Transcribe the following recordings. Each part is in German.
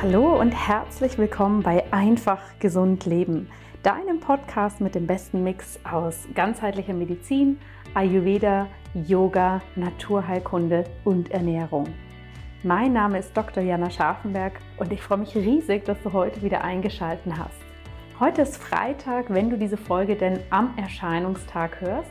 Hallo und herzlich willkommen bei Einfach Gesund Leben, deinem Podcast mit dem besten Mix aus ganzheitlicher Medizin, Ayurveda, Yoga, Naturheilkunde und Ernährung. Mein Name ist Dr. Jana Scharfenberg und ich freue mich riesig, dass du heute wieder eingeschaltet hast. Heute ist Freitag, wenn du diese Folge denn am Erscheinungstag hörst.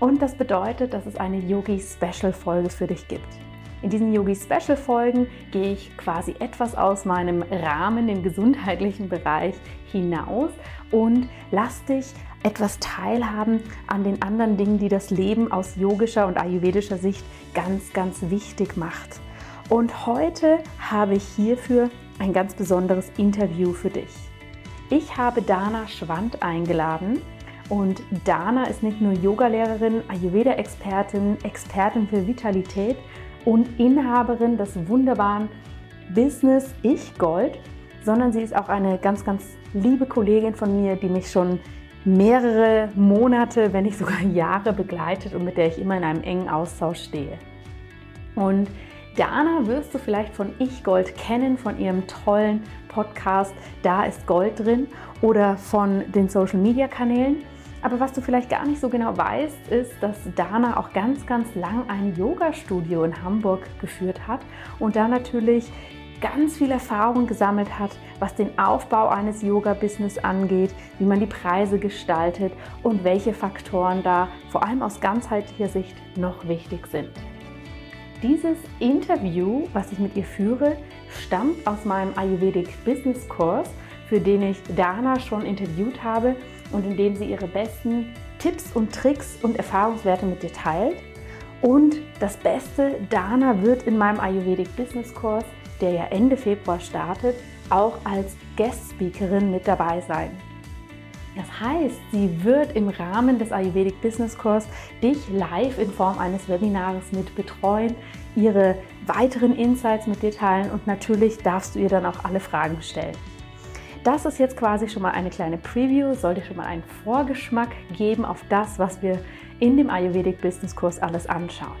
Und das bedeutet, dass es eine Yogi-Special-Folge für dich gibt. In diesen Yogi Special Folgen gehe ich quasi etwas aus meinem Rahmen im gesundheitlichen Bereich hinaus und lass dich etwas teilhaben an den anderen Dingen, die das Leben aus yogischer und ayurvedischer Sicht ganz, ganz wichtig macht. Und heute habe ich hierfür ein ganz besonderes Interview für dich. Ich habe Dana Schwand eingeladen. Und Dana ist nicht nur Yogalehrerin, Ayurveda-Expertin, Expertin für Vitalität, und Inhaberin des wunderbaren Business Ich Gold, sondern sie ist auch eine ganz, ganz liebe Kollegin von mir, die mich schon mehrere Monate, wenn nicht sogar Jahre begleitet und mit der ich immer in einem engen Austausch stehe. Und Dana wirst du vielleicht von Ich Gold kennen, von ihrem tollen Podcast Da ist Gold drin oder von den Social Media Kanälen. Aber was du vielleicht gar nicht so genau weißt, ist, dass Dana auch ganz, ganz lang ein Yoga-Studio in Hamburg geführt hat und da natürlich ganz viel Erfahrung gesammelt hat, was den Aufbau eines Yoga-Business angeht, wie man die Preise gestaltet und welche Faktoren da vor allem aus ganzheitlicher Sicht noch wichtig sind. Dieses Interview, was ich mit ihr führe, stammt aus meinem Ayurvedic Business Course, für den ich Dana schon interviewt habe und in dem sie ihre besten Tipps und Tricks und Erfahrungswerte mit dir teilt. Und das Beste, Dana wird in meinem Ayurvedic Business Course, der ja Ende Februar startet, auch als Guest-Speakerin mit dabei sein. Das heißt, sie wird im Rahmen des Ayurvedic Business Course dich live in Form eines Webinars mit betreuen, ihre weiteren Insights mit dir teilen und natürlich darfst du ihr dann auch alle Fragen stellen. Das ist jetzt quasi schon mal eine kleine Preview, soll dir schon mal einen Vorgeschmack geben auf das, was wir in dem Ayurvedic Business Kurs alles anschauen.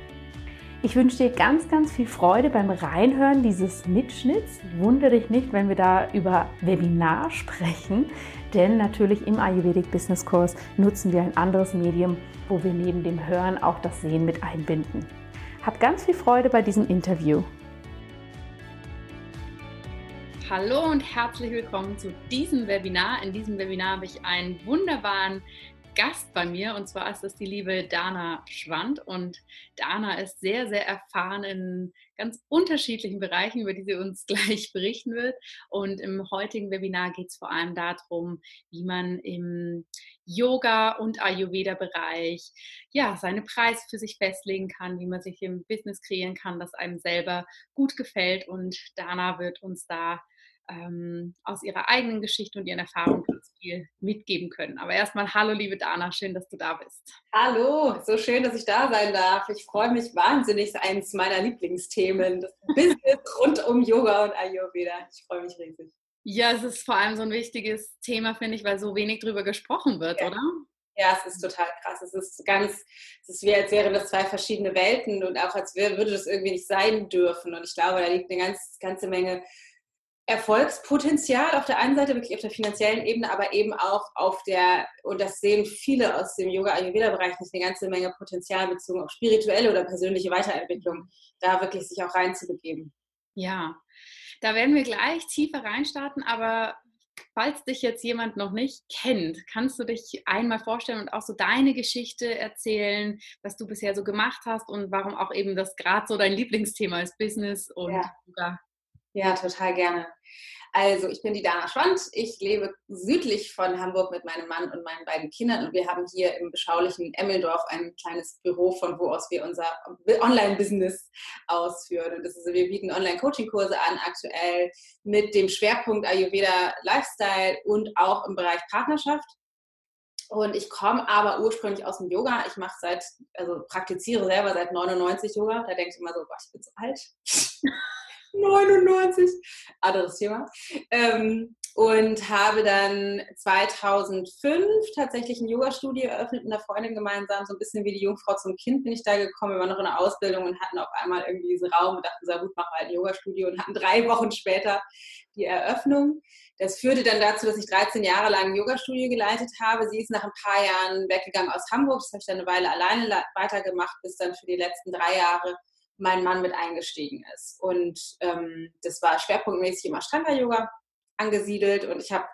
Ich wünsche dir ganz, ganz viel Freude beim Reinhören dieses Mitschnitts. Wundere dich nicht, wenn wir da über Webinar sprechen, denn natürlich im Ayurvedic Business Kurs nutzen wir ein anderes Medium, wo wir neben dem Hören auch das Sehen mit einbinden. Hab ganz viel Freude bei diesem Interview. Hallo und herzlich willkommen zu diesem Webinar. In diesem Webinar habe ich einen wunderbaren Gast bei mir und zwar ist es die liebe Dana Schwand und Dana ist sehr, sehr erfahren in ganz unterschiedlichen Bereichen, über die sie uns gleich berichten wird. Und im heutigen Webinar geht es vor allem darum, wie man im Yoga- und Ayurveda-Bereich ja, seine Preise für sich festlegen kann, wie man sich im Business kreieren kann, das einem selber gut gefällt. Und Dana wird uns da ähm, aus ihrer eigenen Geschichte und ihren Erfahrungen ganz viel mitgeben können. Aber erstmal hallo, liebe Dana, schön, dass du da bist. Hallo, so schön, dass ich da sein darf. Ich freue mich wahnsinnig, eines meiner Lieblingsthemen, das Business rund um Yoga und Ayurveda. Ich freue mich riesig. Ja, es ist vor allem so ein wichtiges Thema, finde ich, weil so wenig drüber gesprochen wird, ja. oder? Ja, es ist total krass. Es ist ganz, es ist wie als wären das zwei verschiedene Welten und auch als würde das irgendwie nicht sein dürfen. Und ich glaube, da liegt eine ganz, ganze Menge Erfolgspotenzial auf der einen Seite, wirklich auf der finanziellen Ebene, aber eben auch auf der, und das sehen viele aus dem Yoga-Ayurveda-Bereich nicht, eine ganze Menge Potenzial bezogen auf spirituelle oder persönliche Weiterentwicklung, da wirklich sich auch reinzubegeben. Ja, da werden wir gleich tiefer reinstarten, aber falls dich jetzt jemand noch nicht kennt, kannst du dich einmal vorstellen und auch so deine Geschichte erzählen, was du bisher so gemacht hast und warum auch eben das gerade so dein Lieblingsthema ist, Business und ja. Yoga. Ja, total gerne. Also, ich bin die Dana Schwand. Ich lebe südlich von Hamburg mit meinem Mann und meinen beiden Kindern und wir haben hier im beschaulichen Emmeldorf ein kleines Büro, von wo aus wir unser Online-Business ausführen. Und das ist, wir bieten Online-Coaching-Kurse an, aktuell mit dem Schwerpunkt Ayurveda Lifestyle und auch im Bereich Partnerschaft. Und ich komme aber ursprünglich aus dem Yoga. Ich mache seit, also praktiziere selber seit 99 Yoga. Da denke ich immer so, Gott, ich bin so alt. 99, anderes Thema. Ähm, und habe dann 2005 tatsächlich ein Yoga-Studio eröffnet mit einer Freundin gemeinsam. So ein bisschen wie die Jungfrau zum Kind bin ich da gekommen. Wir waren noch in der Ausbildung und hatten auf einmal irgendwie diesen Raum und dachten, so gut, machen wir halt ein Yoga-Studio und hatten drei Wochen später die Eröffnung. Das führte dann dazu, dass ich 13 Jahre lang ein Yoga-Studio geleitet habe. Sie ist nach ein paar Jahren weggegangen aus Hamburg. Das habe ich dann eine Weile alleine weitergemacht, bis dann für die letzten drei Jahre mein Mann mit eingestiegen ist. Und ähm, das war schwerpunktmäßig im Ashtanga-Yoga angesiedelt. Und ich habe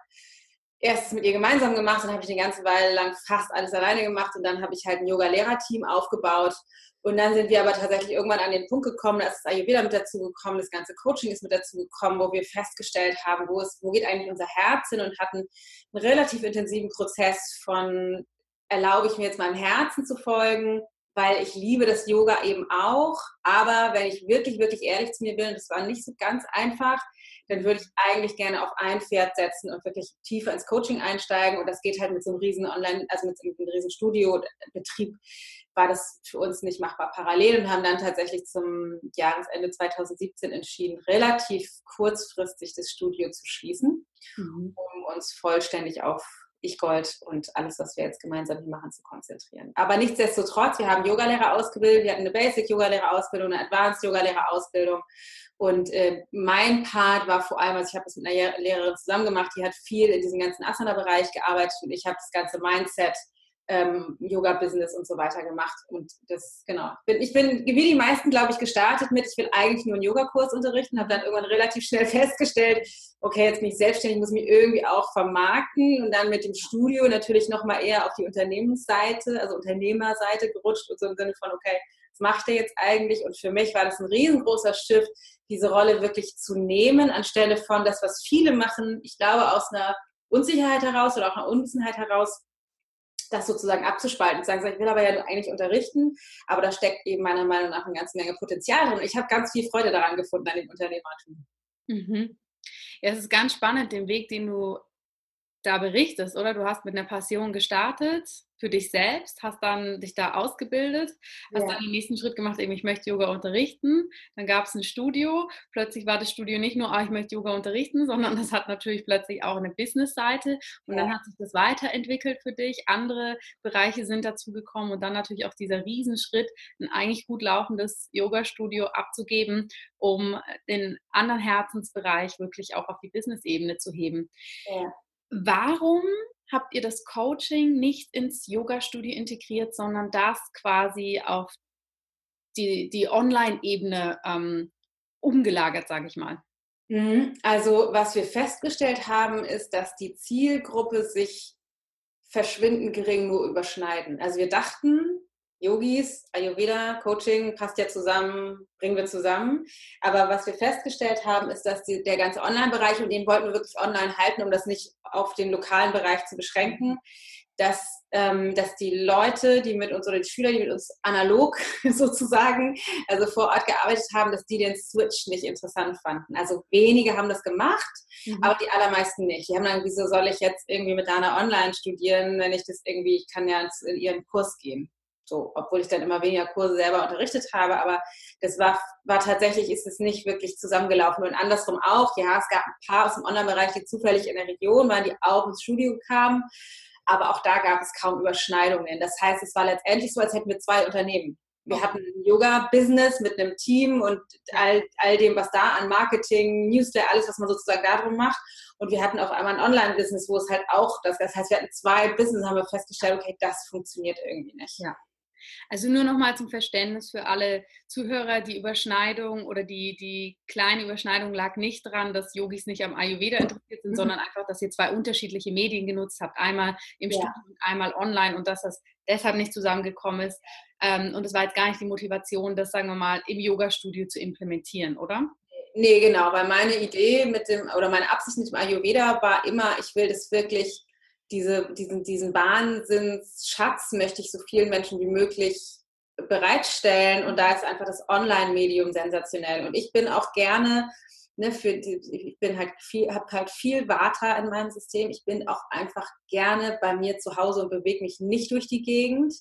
erst mit ihr gemeinsam gemacht, dann habe ich eine ganze Weile lang fast alles alleine gemacht. Und dann habe ich halt ein Yoga-Lehrerteam aufgebaut. Und dann sind wir aber tatsächlich irgendwann an den Punkt gekommen, da ist das Ayurveda mit dazu gekommen, das ganze Coaching ist mit dazu gekommen, wo wir festgestellt haben, wo, es, wo geht eigentlich unser Herz hin und hatten einen relativ intensiven Prozess von, erlaube ich mir jetzt meinem Herzen zu folgen, weil ich liebe das Yoga eben auch. Aber wenn ich wirklich, wirklich ehrlich zu mir bin, das war nicht so ganz einfach, dann würde ich eigentlich gerne auf ein Pferd setzen und wirklich tiefer ins Coaching einsteigen. Und das geht halt mit so einem riesen Online, also mit so einem riesen Studiobetrieb war das für uns nicht machbar parallel und haben dann tatsächlich zum Jahresende 2017 entschieden, relativ kurzfristig das Studio zu schließen, mhm. um uns vollständig auf ich Gold und alles, was wir jetzt gemeinsam hier machen, zu konzentrieren. Aber nichtsdestotrotz, wir haben Yogalehrer ausgebildet, wir hatten eine Basic-Yogalehrer-Ausbildung, eine Advanced-Yogalehrer-Ausbildung. Und äh, mein Part war vor allem, also ich habe das mit einer Lehrerin zusammen gemacht, die hat viel in diesem ganzen Asana-Bereich gearbeitet und ich habe das ganze Mindset ähm, Yoga-Business und so weiter gemacht. Und das, genau. Ich bin, wie die meisten, glaube ich, gestartet mit, ich will eigentlich nur einen Yogakurs unterrichten, habe dann irgendwann relativ schnell festgestellt, okay, jetzt bin ich selbstständig, muss mich irgendwie auch vermarkten und dann mit dem Studio natürlich nochmal eher auf die Unternehmensseite, also Unternehmerseite gerutscht und so im Sinne von, okay, was macht der jetzt eigentlich? Und für mich war das ein riesengroßer Shift, diese Rolle wirklich zu nehmen, anstelle von das, was viele machen, ich glaube, aus einer Unsicherheit heraus oder auch einer Unwissenheit heraus, das sozusagen abzuspalten und sagen, ich will aber ja eigentlich unterrichten, aber da steckt eben meiner Meinung nach eine ganze Menge Potenzial drin. Ich habe ganz viel Freude daran gefunden, an dem Unternehmertum. Mhm. Ja, es ist ganz spannend, den Weg, den du da berichtest, oder? Du hast mit einer Passion gestartet für dich selbst, hast dann dich da ausgebildet, hast ja. dann den nächsten Schritt gemacht, eben ich möchte Yoga unterrichten. Dann gab es ein Studio. Plötzlich war das Studio nicht nur, ah, ich möchte Yoga unterrichten, sondern das hat natürlich plötzlich auch eine Business-Seite. Und ja. dann hat sich das weiterentwickelt für dich. Andere Bereiche sind dazu gekommen und dann natürlich auch dieser Riesenschritt, ein eigentlich gut laufendes Yoga-Studio abzugeben, um den anderen Herzensbereich wirklich auch auf die Business-Ebene zu heben. Ja. Warum habt ihr das Coaching nicht ins Yoga-Studio integriert, sondern das quasi auf die, die Online-Ebene ähm, umgelagert, sage ich mal? Mhm. Also was wir festgestellt haben, ist, dass die Zielgruppe sich verschwindend gering nur überschneiden. Also wir dachten, Yogis, Ayurveda, Coaching passt ja zusammen, bringen wir zusammen. Aber was wir festgestellt haben, ist, dass die, der ganze Online-Bereich, und den wollten wir wirklich online halten, um das nicht auf den lokalen Bereich zu beschränken, dass, ähm, dass die Leute, die mit uns oder die Schüler, die mit uns analog sozusagen, also vor Ort gearbeitet haben, dass die den Switch nicht interessant fanden. Also wenige haben das gemacht, mhm. aber die allermeisten nicht. Die haben dann, wieso soll ich jetzt irgendwie mit Dana online studieren, wenn ich das irgendwie, ich kann ja in ihren Kurs gehen. So, obwohl ich dann immer weniger Kurse selber unterrichtet habe, aber das war, war tatsächlich, ist es nicht wirklich zusammengelaufen. Und andersrum auch, ja, es gab ein paar aus dem Online-Bereich, die zufällig in der Region waren, die auch ins Studio kamen, aber auch da gab es kaum Überschneidungen. Das heißt, es war letztendlich so, als hätten wir zwei Unternehmen. Wir hatten ein Yoga-Business mit einem Team und all, all dem, was da an Marketing, Newsletter, alles, was man sozusagen darum macht. Und wir hatten auf einmal ein Online-Business, wo es halt auch das, das heißt, wir hatten zwei Business, haben wir festgestellt, okay, das funktioniert irgendwie nicht. Ja. Also nur nochmal zum Verständnis für alle Zuhörer, die Überschneidung oder die, die kleine Überschneidung lag nicht daran, dass Yogis nicht am Ayurveda interessiert sind, mhm. sondern einfach, dass ihr zwei unterschiedliche Medien genutzt habt. Einmal im ja. Studium, einmal online und dass das deshalb nicht zusammengekommen ist. Ähm, und es war jetzt gar nicht die Motivation, das, sagen wir mal, im Yoga-Studio zu implementieren, oder? Nee, genau, weil meine Idee mit dem, oder meine Absicht mit dem Ayurveda war immer, ich will das wirklich diese, diesen, diesen Wahnsinnsschatz möchte ich so vielen Menschen wie möglich bereitstellen. Und da ist einfach das Online-Medium sensationell. Und ich bin auch gerne, ne, für die, ich bin halt viel, habe halt viel Vata in meinem System. Ich bin auch einfach gerne bei mir zu Hause und bewege mich nicht durch die Gegend.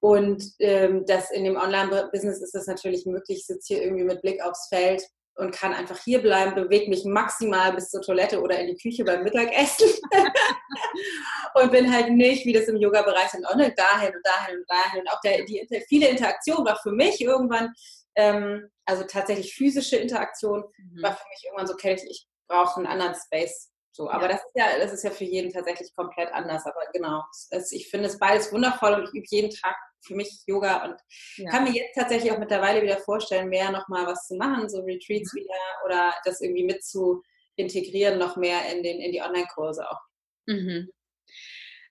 Und ähm, das in dem Online-Business ist das natürlich möglich. Ich sitze hier irgendwie mit Blick aufs Feld und kann einfach hier bleiben, bewege mich maximal bis zur Toilette oder in die Küche beim Mittagessen und bin halt nicht, wie das im Yoga-Bereich sind, auch nicht dahin und dahin und dahin. Und auch der, die viele Interaktion war für mich irgendwann, ähm, also tatsächlich physische Interaktion mhm. war für mich irgendwann so, okay, ich brauche einen anderen Space. So, aber ja. das ist ja, das ist ja für jeden tatsächlich komplett anders. Aber genau, es, ich finde es beides wundervoll und ich übe jeden Tag für mich Yoga und ja. kann mir jetzt tatsächlich auch mittlerweile wieder vorstellen, mehr nochmal was zu machen, so Retreats mhm. wieder oder das irgendwie mit zu integrieren, noch mehr in, den, in die Online-Kurse auch. Mhm.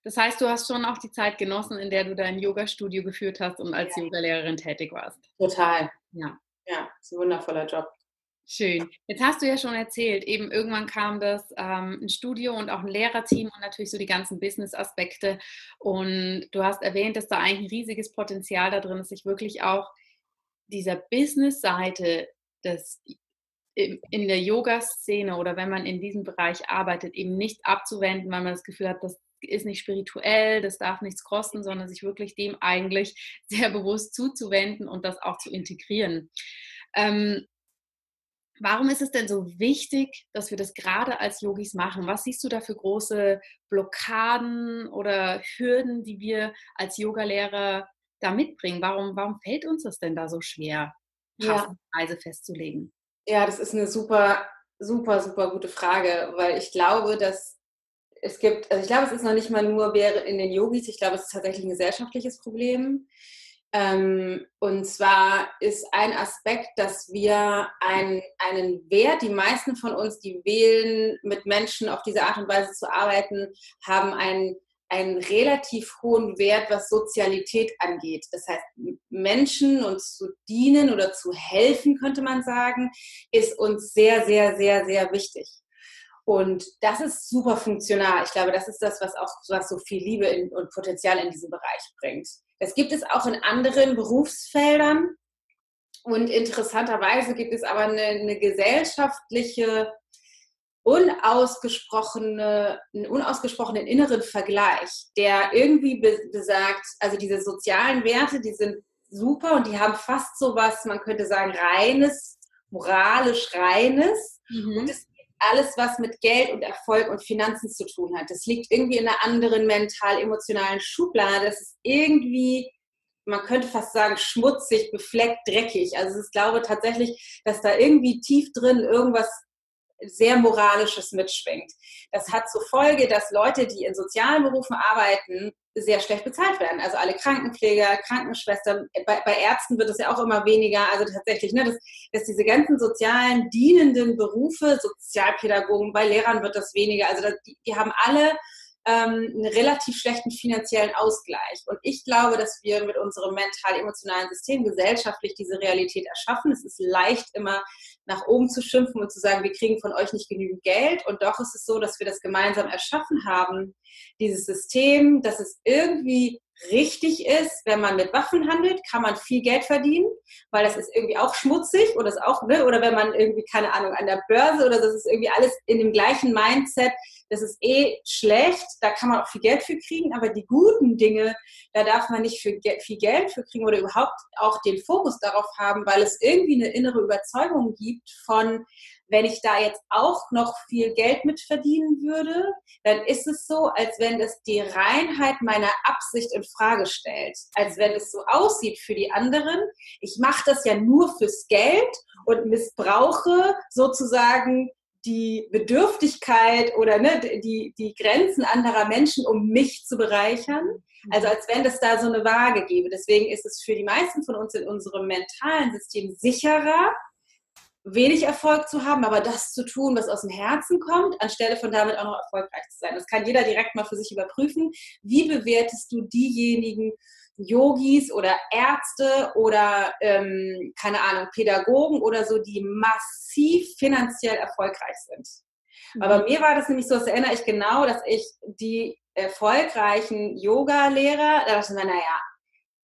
Das heißt, du hast schon auch die Zeit genossen, in der du dein Yoga-Studio geführt hast und als ja. Yogalehrerin tätig warst. Total. Ja. Ja, ist ein wundervoller Job. Schön. Jetzt hast du ja schon erzählt, eben irgendwann kam das ähm, ein Studio und auch ein Lehrerteam und natürlich so die ganzen Business-Aspekte. Und du hast erwähnt, dass da eigentlich ein riesiges Potenzial da drin ist, sich wirklich auch dieser Business-Seite des in der Yoga-Szene oder wenn man in diesem Bereich arbeitet, eben nicht abzuwenden, weil man das Gefühl hat, das ist nicht spirituell, das darf nichts kosten, sondern sich wirklich dem eigentlich sehr bewusst zuzuwenden und das auch zu integrieren. Ähm, Warum ist es denn so wichtig, dass wir das gerade als Yogis machen? Was siehst du da für große Blockaden oder Hürden, die wir als Yogalehrer da mitbringen? Warum, warum fällt uns das denn da so schwer, ja. Preise festzulegen? Ja, das ist eine super, super, super gute Frage, weil ich glaube, dass es gibt, also ich glaube, es ist noch nicht mal nur wäre in den Yogis, ich glaube, es ist tatsächlich ein gesellschaftliches Problem. Ähm, und zwar ist ein Aspekt, dass wir ein, einen Wert, die meisten von uns, die wählen, mit Menschen auf diese Art und Weise zu arbeiten, haben einen, einen relativ hohen Wert, was Sozialität angeht. Das heißt, Menschen uns zu dienen oder zu helfen, könnte man sagen, ist uns sehr, sehr, sehr, sehr wichtig. Und das ist super funktional. Ich glaube, das ist das, was auch was so viel Liebe in, und Potenzial in diesem Bereich bringt. Das gibt es auch in anderen Berufsfeldern. Und interessanterweise gibt es aber eine, eine gesellschaftliche, unausgesprochene, einen unausgesprochenen inneren Vergleich, der irgendwie besagt, also diese sozialen Werte, die sind super und die haben fast so was, man könnte sagen, reines, moralisch reines. Mhm. Und es alles, was mit Geld und Erfolg und Finanzen zu tun hat. Das liegt irgendwie in einer anderen mental-emotionalen Schublade. Das ist irgendwie, man könnte fast sagen, schmutzig, befleckt, dreckig. Also ich glaube tatsächlich, dass da irgendwie tief drin irgendwas sehr Moralisches mitschwingt. Das hat zur Folge, dass Leute, die in sozialen Berufen arbeiten, sehr schlecht bezahlt werden. Also alle Krankenpfleger, Krankenschwestern, bei, bei Ärzten wird es ja auch immer weniger. Also tatsächlich, ne, dass, dass diese ganzen sozialen, dienenden Berufe, Sozialpädagogen, bei Lehrern wird das weniger. Also die, die haben alle ähm, einen relativ schlechten finanziellen Ausgleich. Und ich glaube, dass wir mit unserem mental-emotionalen System gesellschaftlich diese Realität erschaffen. Es ist leicht, immer nach oben zu schimpfen und zu sagen, wir kriegen von euch nicht genügend Geld. Und doch ist es so, dass wir das gemeinsam erschaffen haben, dieses System, dass es irgendwie richtig ist, wenn man mit Waffen handelt, kann man viel Geld verdienen, weil das ist irgendwie auch schmutzig oder ist auch, ne, oder wenn man irgendwie, keine Ahnung, an der Börse oder das ist irgendwie alles in dem gleichen Mindset, das ist eh schlecht, da kann man auch viel Geld für kriegen, aber die guten Dinge, da darf man nicht für viel Geld für kriegen oder überhaupt auch den Fokus darauf haben, weil es irgendwie eine innere Überzeugung gibt von, wenn ich da jetzt auch noch viel Geld mit verdienen würde, dann ist es so, als wenn es die Reinheit meiner Absicht in Frage stellt. Als wenn es so aussieht für die anderen. Ich mache das ja nur fürs Geld und missbrauche sozusagen die Bedürftigkeit oder ne, die, die Grenzen anderer Menschen, um mich zu bereichern. Also als wenn es da so eine Waage gäbe. Deswegen ist es für die meisten von uns in unserem mentalen System sicherer, wenig Erfolg zu haben, aber das zu tun, was aus dem Herzen kommt, anstelle von damit auch noch erfolgreich zu sein. Das kann jeder direkt mal für sich überprüfen. Wie bewertest du diejenigen Yogis oder Ärzte oder ähm, keine Ahnung, Pädagogen oder so, die massiv finanziell erfolgreich sind? Mhm. Aber bei mir war das nämlich so, das erinnere ich genau, dass ich die erfolgreichen Yoga-Lehrer, da dachte ich mir, naja,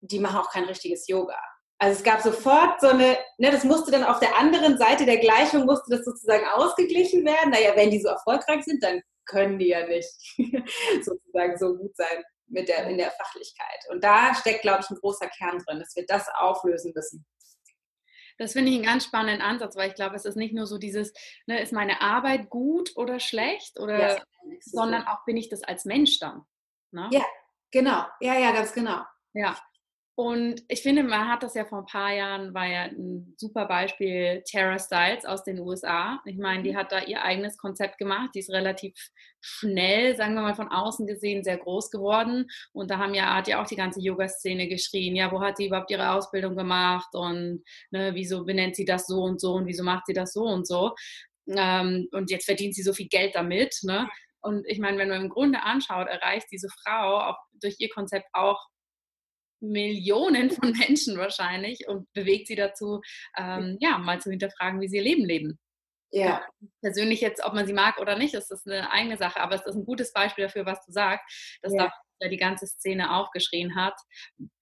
die machen auch kein richtiges Yoga. Also es gab sofort so eine, ne, das musste dann auf der anderen Seite der Gleichung, musste das sozusagen ausgeglichen werden. Naja, wenn die so erfolgreich sind, dann können die ja nicht sozusagen so gut sein mit der, in der Fachlichkeit. Und da steckt, glaube ich, ein großer Kern drin, dass wir das auflösen müssen. Das finde ich einen ganz spannenden Ansatz, weil ich glaube, es ist nicht nur so dieses, ne, ist meine Arbeit gut oder schlecht, oder, ja, sondern auch bin ich das als Mensch dann. Ne? Ja, genau. Ja, ja, ganz genau. Ja, und ich finde, man hat das ja vor ein paar Jahren, war ja ein super Beispiel Tara Styles aus den USA. Ich meine, die mhm. hat da ihr eigenes Konzept gemacht. Die ist relativ schnell, sagen wir mal von außen gesehen, sehr groß geworden. Und da haben ja, hat ja auch die ganze Yoga-Szene geschrien, ja, wo hat sie überhaupt ihre Ausbildung gemacht und ne, wieso benennt sie das so und so und wieso macht sie das so und so. Ähm, und jetzt verdient sie so viel Geld damit. Ne? Und ich meine, wenn man im Grunde anschaut, erreicht diese Frau auch durch ihr Konzept auch Millionen von Menschen wahrscheinlich und bewegt sie dazu, ähm, ja, mal zu hinterfragen, wie sie ihr Leben leben. Ja. Persönlich jetzt, ob man sie mag oder nicht, ist das eine eigene Sache, aber es ist ein gutes Beispiel dafür, was du sagst, dass ja. da die ganze Szene aufgeschrien hat.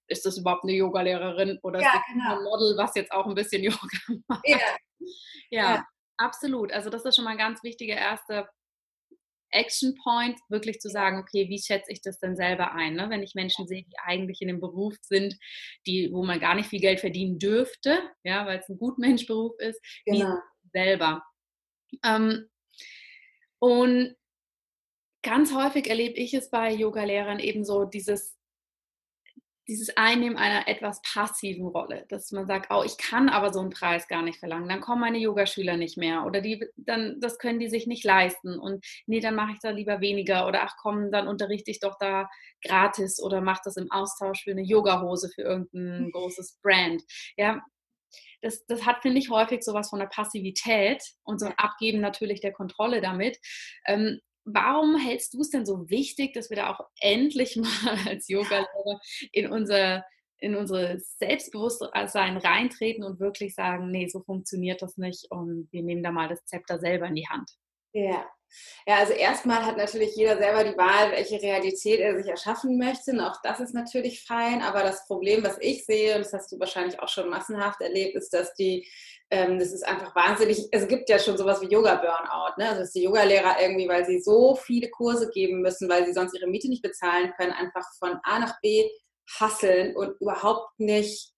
Ist das überhaupt eine Yogalehrerin oder ja, ist das genau. ein Model, was jetzt auch ein bisschen Yoga macht? Ja. ja. ja. absolut. Also das ist schon mal ein ganz wichtiger erster Action Point, wirklich zu sagen, okay, wie schätze ich das denn selber ein? Ne? Wenn ich Menschen sehe, die eigentlich in dem Beruf sind, die, wo man gar nicht viel Geld verdienen dürfte, ja, weil es ein Gutmenschberuf ist, genau. selber. Ähm, und ganz häufig erlebe ich es bei Yogalehrern eben so dieses dieses Einnehmen einer etwas passiven Rolle, dass man sagt, oh, ich kann aber so einen Preis gar nicht verlangen, dann kommen meine Yogaschüler nicht mehr oder die, dann, das können die sich nicht leisten und nee, dann mache ich da lieber weniger oder ach komm, dann unterrichte ich doch da gratis oder mache das im Austausch für eine Yogahose für irgendein mhm. großes Brand. Ja, das, das hat, finde ich, häufig sowas von der Passivität und so ein Abgeben natürlich der Kontrolle damit. Ähm, warum hältst du es denn so wichtig, dass wir da auch endlich mal als Yoga-Lehrer in unser in unsere Selbstbewusstsein reintreten und wirklich sagen, nee, so funktioniert das nicht und wir nehmen da mal das Zepter selber in die Hand. Ja. Ja, also erstmal hat natürlich jeder selber die Wahl, welche Realität er sich erschaffen möchte. Und auch das ist natürlich fein. Aber das Problem, was ich sehe, und das hast du wahrscheinlich auch schon massenhaft erlebt, ist, dass die ähm, das ist einfach wahnsinnig. Es gibt ja schon sowas wie Yoga-Burnout, ne? Also dass die Yogalehrer irgendwie, weil sie so viele Kurse geben müssen, weil sie sonst ihre Miete nicht bezahlen können, einfach von A nach B hasseln und überhaupt nicht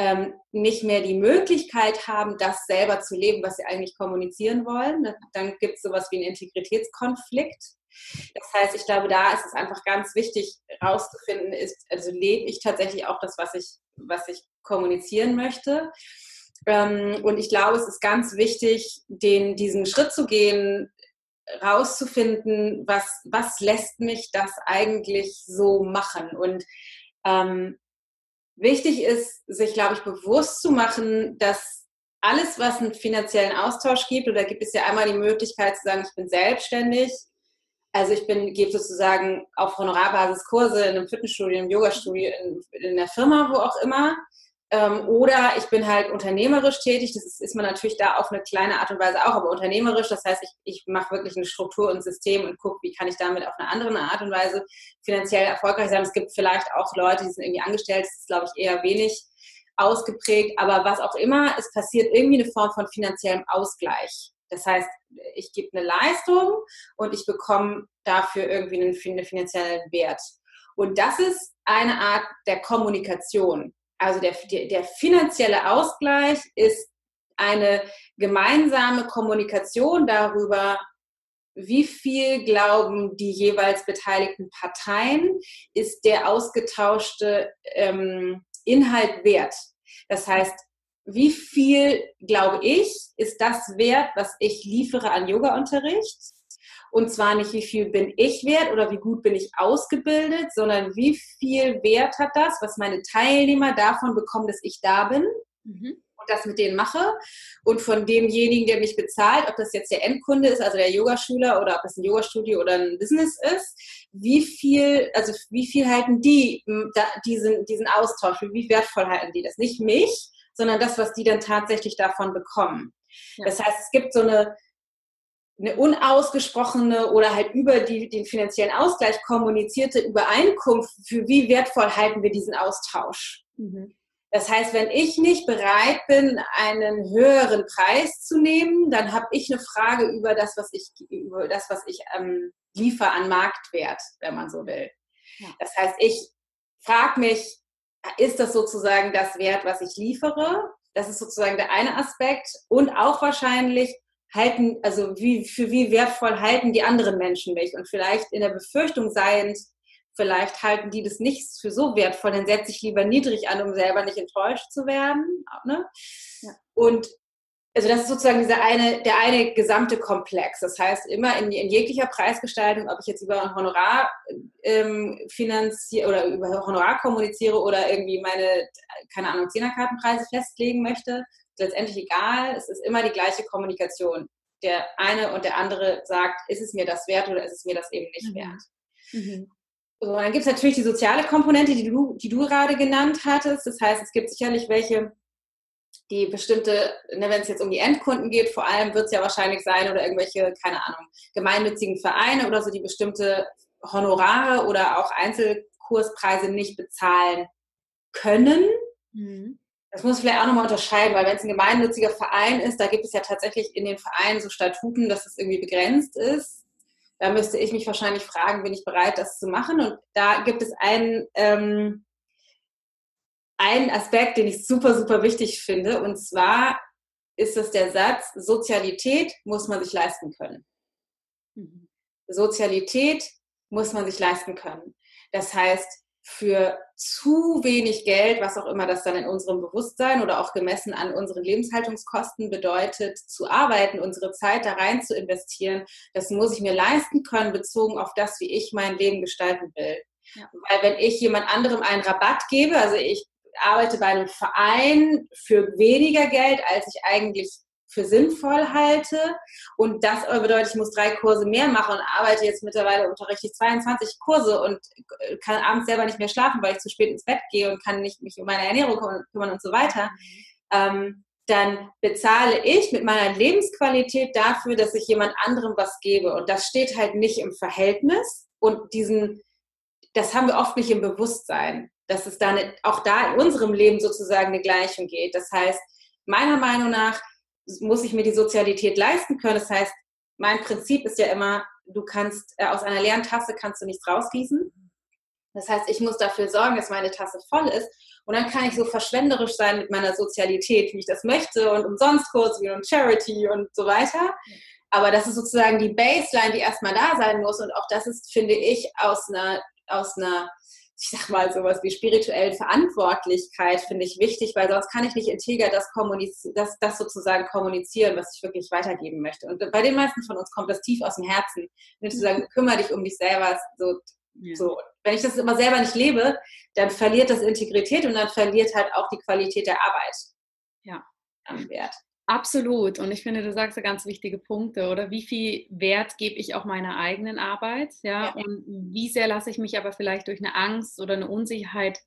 ähm, nicht mehr die Möglichkeit haben, das selber zu leben, was sie eigentlich kommunizieren wollen. Dann gibt es sowas wie einen Integritätskonflikt. Das heißt, ich glaube, da ist es einfach ganz wichtig herauszufinden, ist, also lebe ich tatsächlich auch das, was ich, was ich kommunizieren möchte. Ähm, und ich glaube, es ist ganz wichtig, den, diesen Schritt zu gehen, rauszufinden, was, was lässt mich das eigentlich so machen. Und ähm, wichtig ist, sich, glaube ich, bewusst zu machen, dass alles, was einen finanziellen Austausch gibt, oder gibt es ja einmal die Möglichkeit zu sagen, ich bin selbstständig, also ich bin, gebe sozusagen auf Honorarbasis Kurse in einem Fitnessstudio, im Yogastudio, in, in der Firma, wo auch immer. Ähm, oder ich bin halt unternehmerisch tätig, das ist, ist, man natürlich da auf eine kleine Art und Weise auch, aber unternehmerisch, das heißt, ich, ich mache wirklich eine Struktur und System und gucke, wie kann ich damit auf eine andere Art und Weise finanziell erfolgreich sein. Es gibt vielleicht auch Leute, die sind irgendwie angestellt, das ist, glaube ich, eher wenig ausgeprägt, aber was auch immer, es passiert irgendwie eine Form von finanziellem Ausgleich. Das heißt, ich gebe eine Leistung und ich bekomme dafür irgendwie einen, einen finanziellen Wert. Und das ist eine Art der Kommunikation. Also der, der finanzielle Ausgleich ist eine gemeinsame Kommunikation darüber, wie viel glauben die jeweils beteiligten Parteien, ist der ausgetauschte ähm, Inhalt wert. Das heißt, wie viel, glaube ich, ist das wert, was ich liefere an Yoga-Unterricht? Und zwar nicht, wie viel bin ich wert oder wie gut bin ich ausgebildet, sondern wie viel Wert hat das, was meine Teilnehmer davon bekommen, dass ich da bin. Mhm und das mit denen mache und von demjenigen, der mich bezahlt, ob das jetzt der Endkunde ist, also der Yogaschüler oder ob das ein Yogastudio oder ein Business ist, wie viel, also wie viel halten die diesen, diesen Austausch, wie wertvoll halten die das? Nicht mich, sondern das, was die dann tatsächlich davon bekommen. Ja. Das heißt, es gibt so eine, eine unausgesprochene oder halt über die, den finanziellen Ausgleich kommunizierte Übereinkunft, für wie wertvoll halten wir diesen Austausch. Mhm. Das heißt, wenn ich nicht bereit bin, einen höheren Preis zu nehmen, dann habe ich eine Frage über das, was ich über das, was ich ähm, liefere an Marktwert, wenn man so will. Ja. Das heißt, ich frage mich, ist das sozusagen das Wert, was ich liefere? Das ist sozusagen der eine Aspekt und auch wahrscheinlich halten, also wie, für wie wertvoll halten die anderen Menschen mich und vielleicht in der Befürchtung seiend, Vielleicht halten die das nicht für so wertvoll, dann setze ich lieber niedrig an, um selber nicht enttäuscht zu werden. Ne? Ja. Und also das ist sozusagen dieser eine, der eine gesamte Komplex. Das heißt, immer in, in jeglicher Preisgestaltung, ob ich jetzt über ein Honorar ähm, finanziere oder über Honorar kommuniziere oder irgendwie meine, keine Ahnung, Zehnerkartenpreise festlegen möchte, letztendlich egal. Es ist immer die gleiche Kommunikation. Der eine und der andere sagt, ist es mir das wert oder ist es mir das eben nicht mhm. wert. Mhm. So, dann gibt es natürlich die soziale Komponente, die du, die du gerade genannt hattest. Das heißt, es gibt sicherlich welche, die bestimmte, ne, wenn es jetzt um die Endkunden geht, vor allem wird es ja wahrscheinlich sein oder irgendwelche, keine Ahnung, gemeinnützigen Vereine oder so, die bestimmte Honorare oder auch Einzelkurspreise nicht bezahlen können. Mhm. Das muss ich vielleicht auch nochmal unterscheiden, weil wenn es ein gemeinnütziger Verein ist, da gibt es ja tatsächlich in den Vereinen so Statuten, dass es irgendwie begrenzt ist. Da müsste ich mich wahrscheinlich fragen, bin ich bereit, das zu machen? Und da gibt es einen, ähm, einen Aspekt, den ich super, super wichtig finde. Und zwar ist das der Satz, Sozialität muss man sich leisten können. Mhm. Sozialität muss man sich leisten können. Das heißt, für zu wenig Geld, was auch immer das dann in unserem Bewusstsein oder auch gemessen an unseren Lebenshaltungskosten bedeutet, zu arbeiten, unsere Zeit da rein zu investieren, das muss ich mir leisten können, bezogen auf das, wie ich mein Leben gestalten will. Ja. Weil wenn ich jemand anderem einen Rabatt gebe, also ich arbeite bei einem Verein für weniger Geld, als ich eigentlich für sinnvoll halte. Und das bedeutet, ich muss drei Kurse mehr machen und arbeite jetzt mittlerweile unterrichte ich 22 Kurse und kann abends selber nicht mehr schlafen, weil ich zu spät ins Bett gehe und kann nicht mich um meine Ernährung kümmern und so weiter. Ähm, dann bezahle ich mit meiner Lebensqualität dafür, dass ich jemand anderem was gebe. Und das steht halt nicht im Verhältnis. Und diesen, das haben wir oft nicht im Bewusstsein, dass es da auch da in unserem Leben sozusagen eine Gleichung geht. Das heißt, meiner Meinung nach muss ich mir die Sozialität leisten können. Das heißt, mein Prinzip ist ja immer, du kannst äh, aus einer leeren Tasse kannst du nichts rausgießen. Das heißt, ich muss dafür sorgen, dass meine Tasse voll ist. Und dann kann ich so verschwenderisch sein mit meiner Sozialität, wie ich das möchte und umsonst kurz wie und Charity und so weiter. Aber das ist sozusagen die Baseline, die erstmal da sein muss. Und auch das ist, finde ich, aus einer, aus einer ich sag mal, sowas wie spirituelle Verantwortlichkeit finde ich wichtig, weil sonst kann ich nicht integer das, das, das sozusagen kommunizieren, was ich wirklich weitergeben möchte. Und bei den meisten von uns kommt das tief aus dem Herzen. Wenn zu sagen, kümmere dich um dich selber, so, ja. so. Wenn ich das immer selber nicht lebe, dann verliert das Integrität und dann verliert halt auch die Qualität der Arbeit. Ja. Am Wert. Absolut. Und ich finde, du sagst ja ganz wichtige Punkte, oder? Wie viel Wert gebe ich auch meiner eigenen Arbeit? Ja? ja. Und wie sehr lasse ich mich aber vielleicht durch eine Angst oder eine Unsicherheit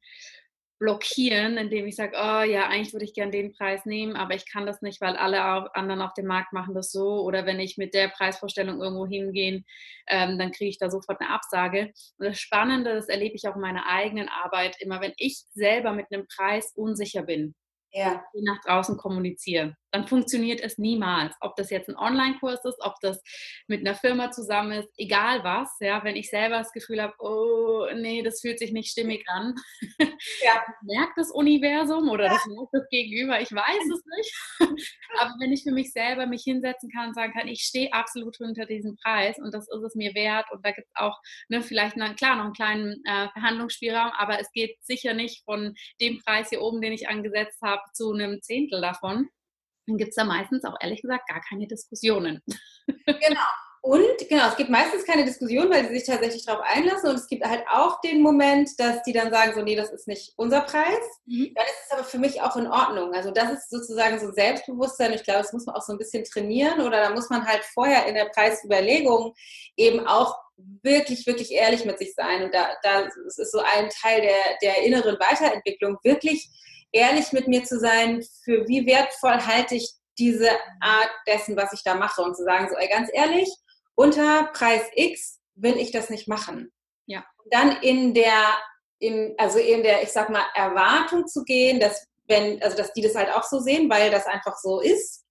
blockieren, indem ich sage, oh ja, eigentlich würde ich gern den Preis nehmen, aber ich kann das nicht, weil alle anderen auf dem Markt machen das so. Oder wenn ich mit der Preisvorstellung irgendwo hingehe, ähm, dann kriege ich da sofort eine Absage. Und das Spannende, das erlebe ich auch in meiner eigenen Arbeit, immer wenn ich selber mit einem Preis unsicher bin, ja. nach draußen kommuniziere dann funktioniert es niemals. Ob das jetzt ein Online-Kurs ist, ob das mit einer Firma zusammen ist, egal was. Ja, wenn ich selber das Gefühl habe, oh nee, das fühlt sich nicht stimmig an, ja. merkt das Universum oder das merkt das Gegenüber, ich weiß es nicht. Aber wenn ich für mich selber mich hinsetzen kann und sagen kann, ich stehe absolut hinter diesem Preis und das ist es mir wert und da gibt es auch ne, vielleicht na, klar noch einen kleinen äh, Verhandlungsspielraum, aber es geht sicher nicht von dem Preis hier oben, den ich angesetzt habe, zu einem Zehntel davon dann gibt es da meistens auch ehrlich gesagt gar keine Diskussionen. Genau. Und genau, es gibt meistens keine Diskussion, weil sie sich tatsächlich darauf einlassen. Und es gibt halt auch den Moment, dass die dann sagen, so, nee, das ist nicht unser Preis. Mhm. Dann ist es aber für mich auch in Ordnung. Also das ist sozusagen so Selbstbewusstsein. Ich glaube, das muss man auch so ein bisschen trainieren. Oder da muss man halt vorher in der Preisüberlegung eben auch wirklich, wirklich ehrlich mit sich sein. Und da, da ist so ein Teil der, der inneren Weiterentwicklung, wirklich ehrlich mit mir zu sein, für wie wertvoll halte ich diese Art dessen, was ich da mache und zu sagen, so ey, ganz ehrlich, unter Preis X will ich das nicht machen. Ja. Dann in der, in, also in der, ich sag mal, Erwartung zu gehen, dass wenn, also dass die das halt auch so sehen, weil das einfach so ist,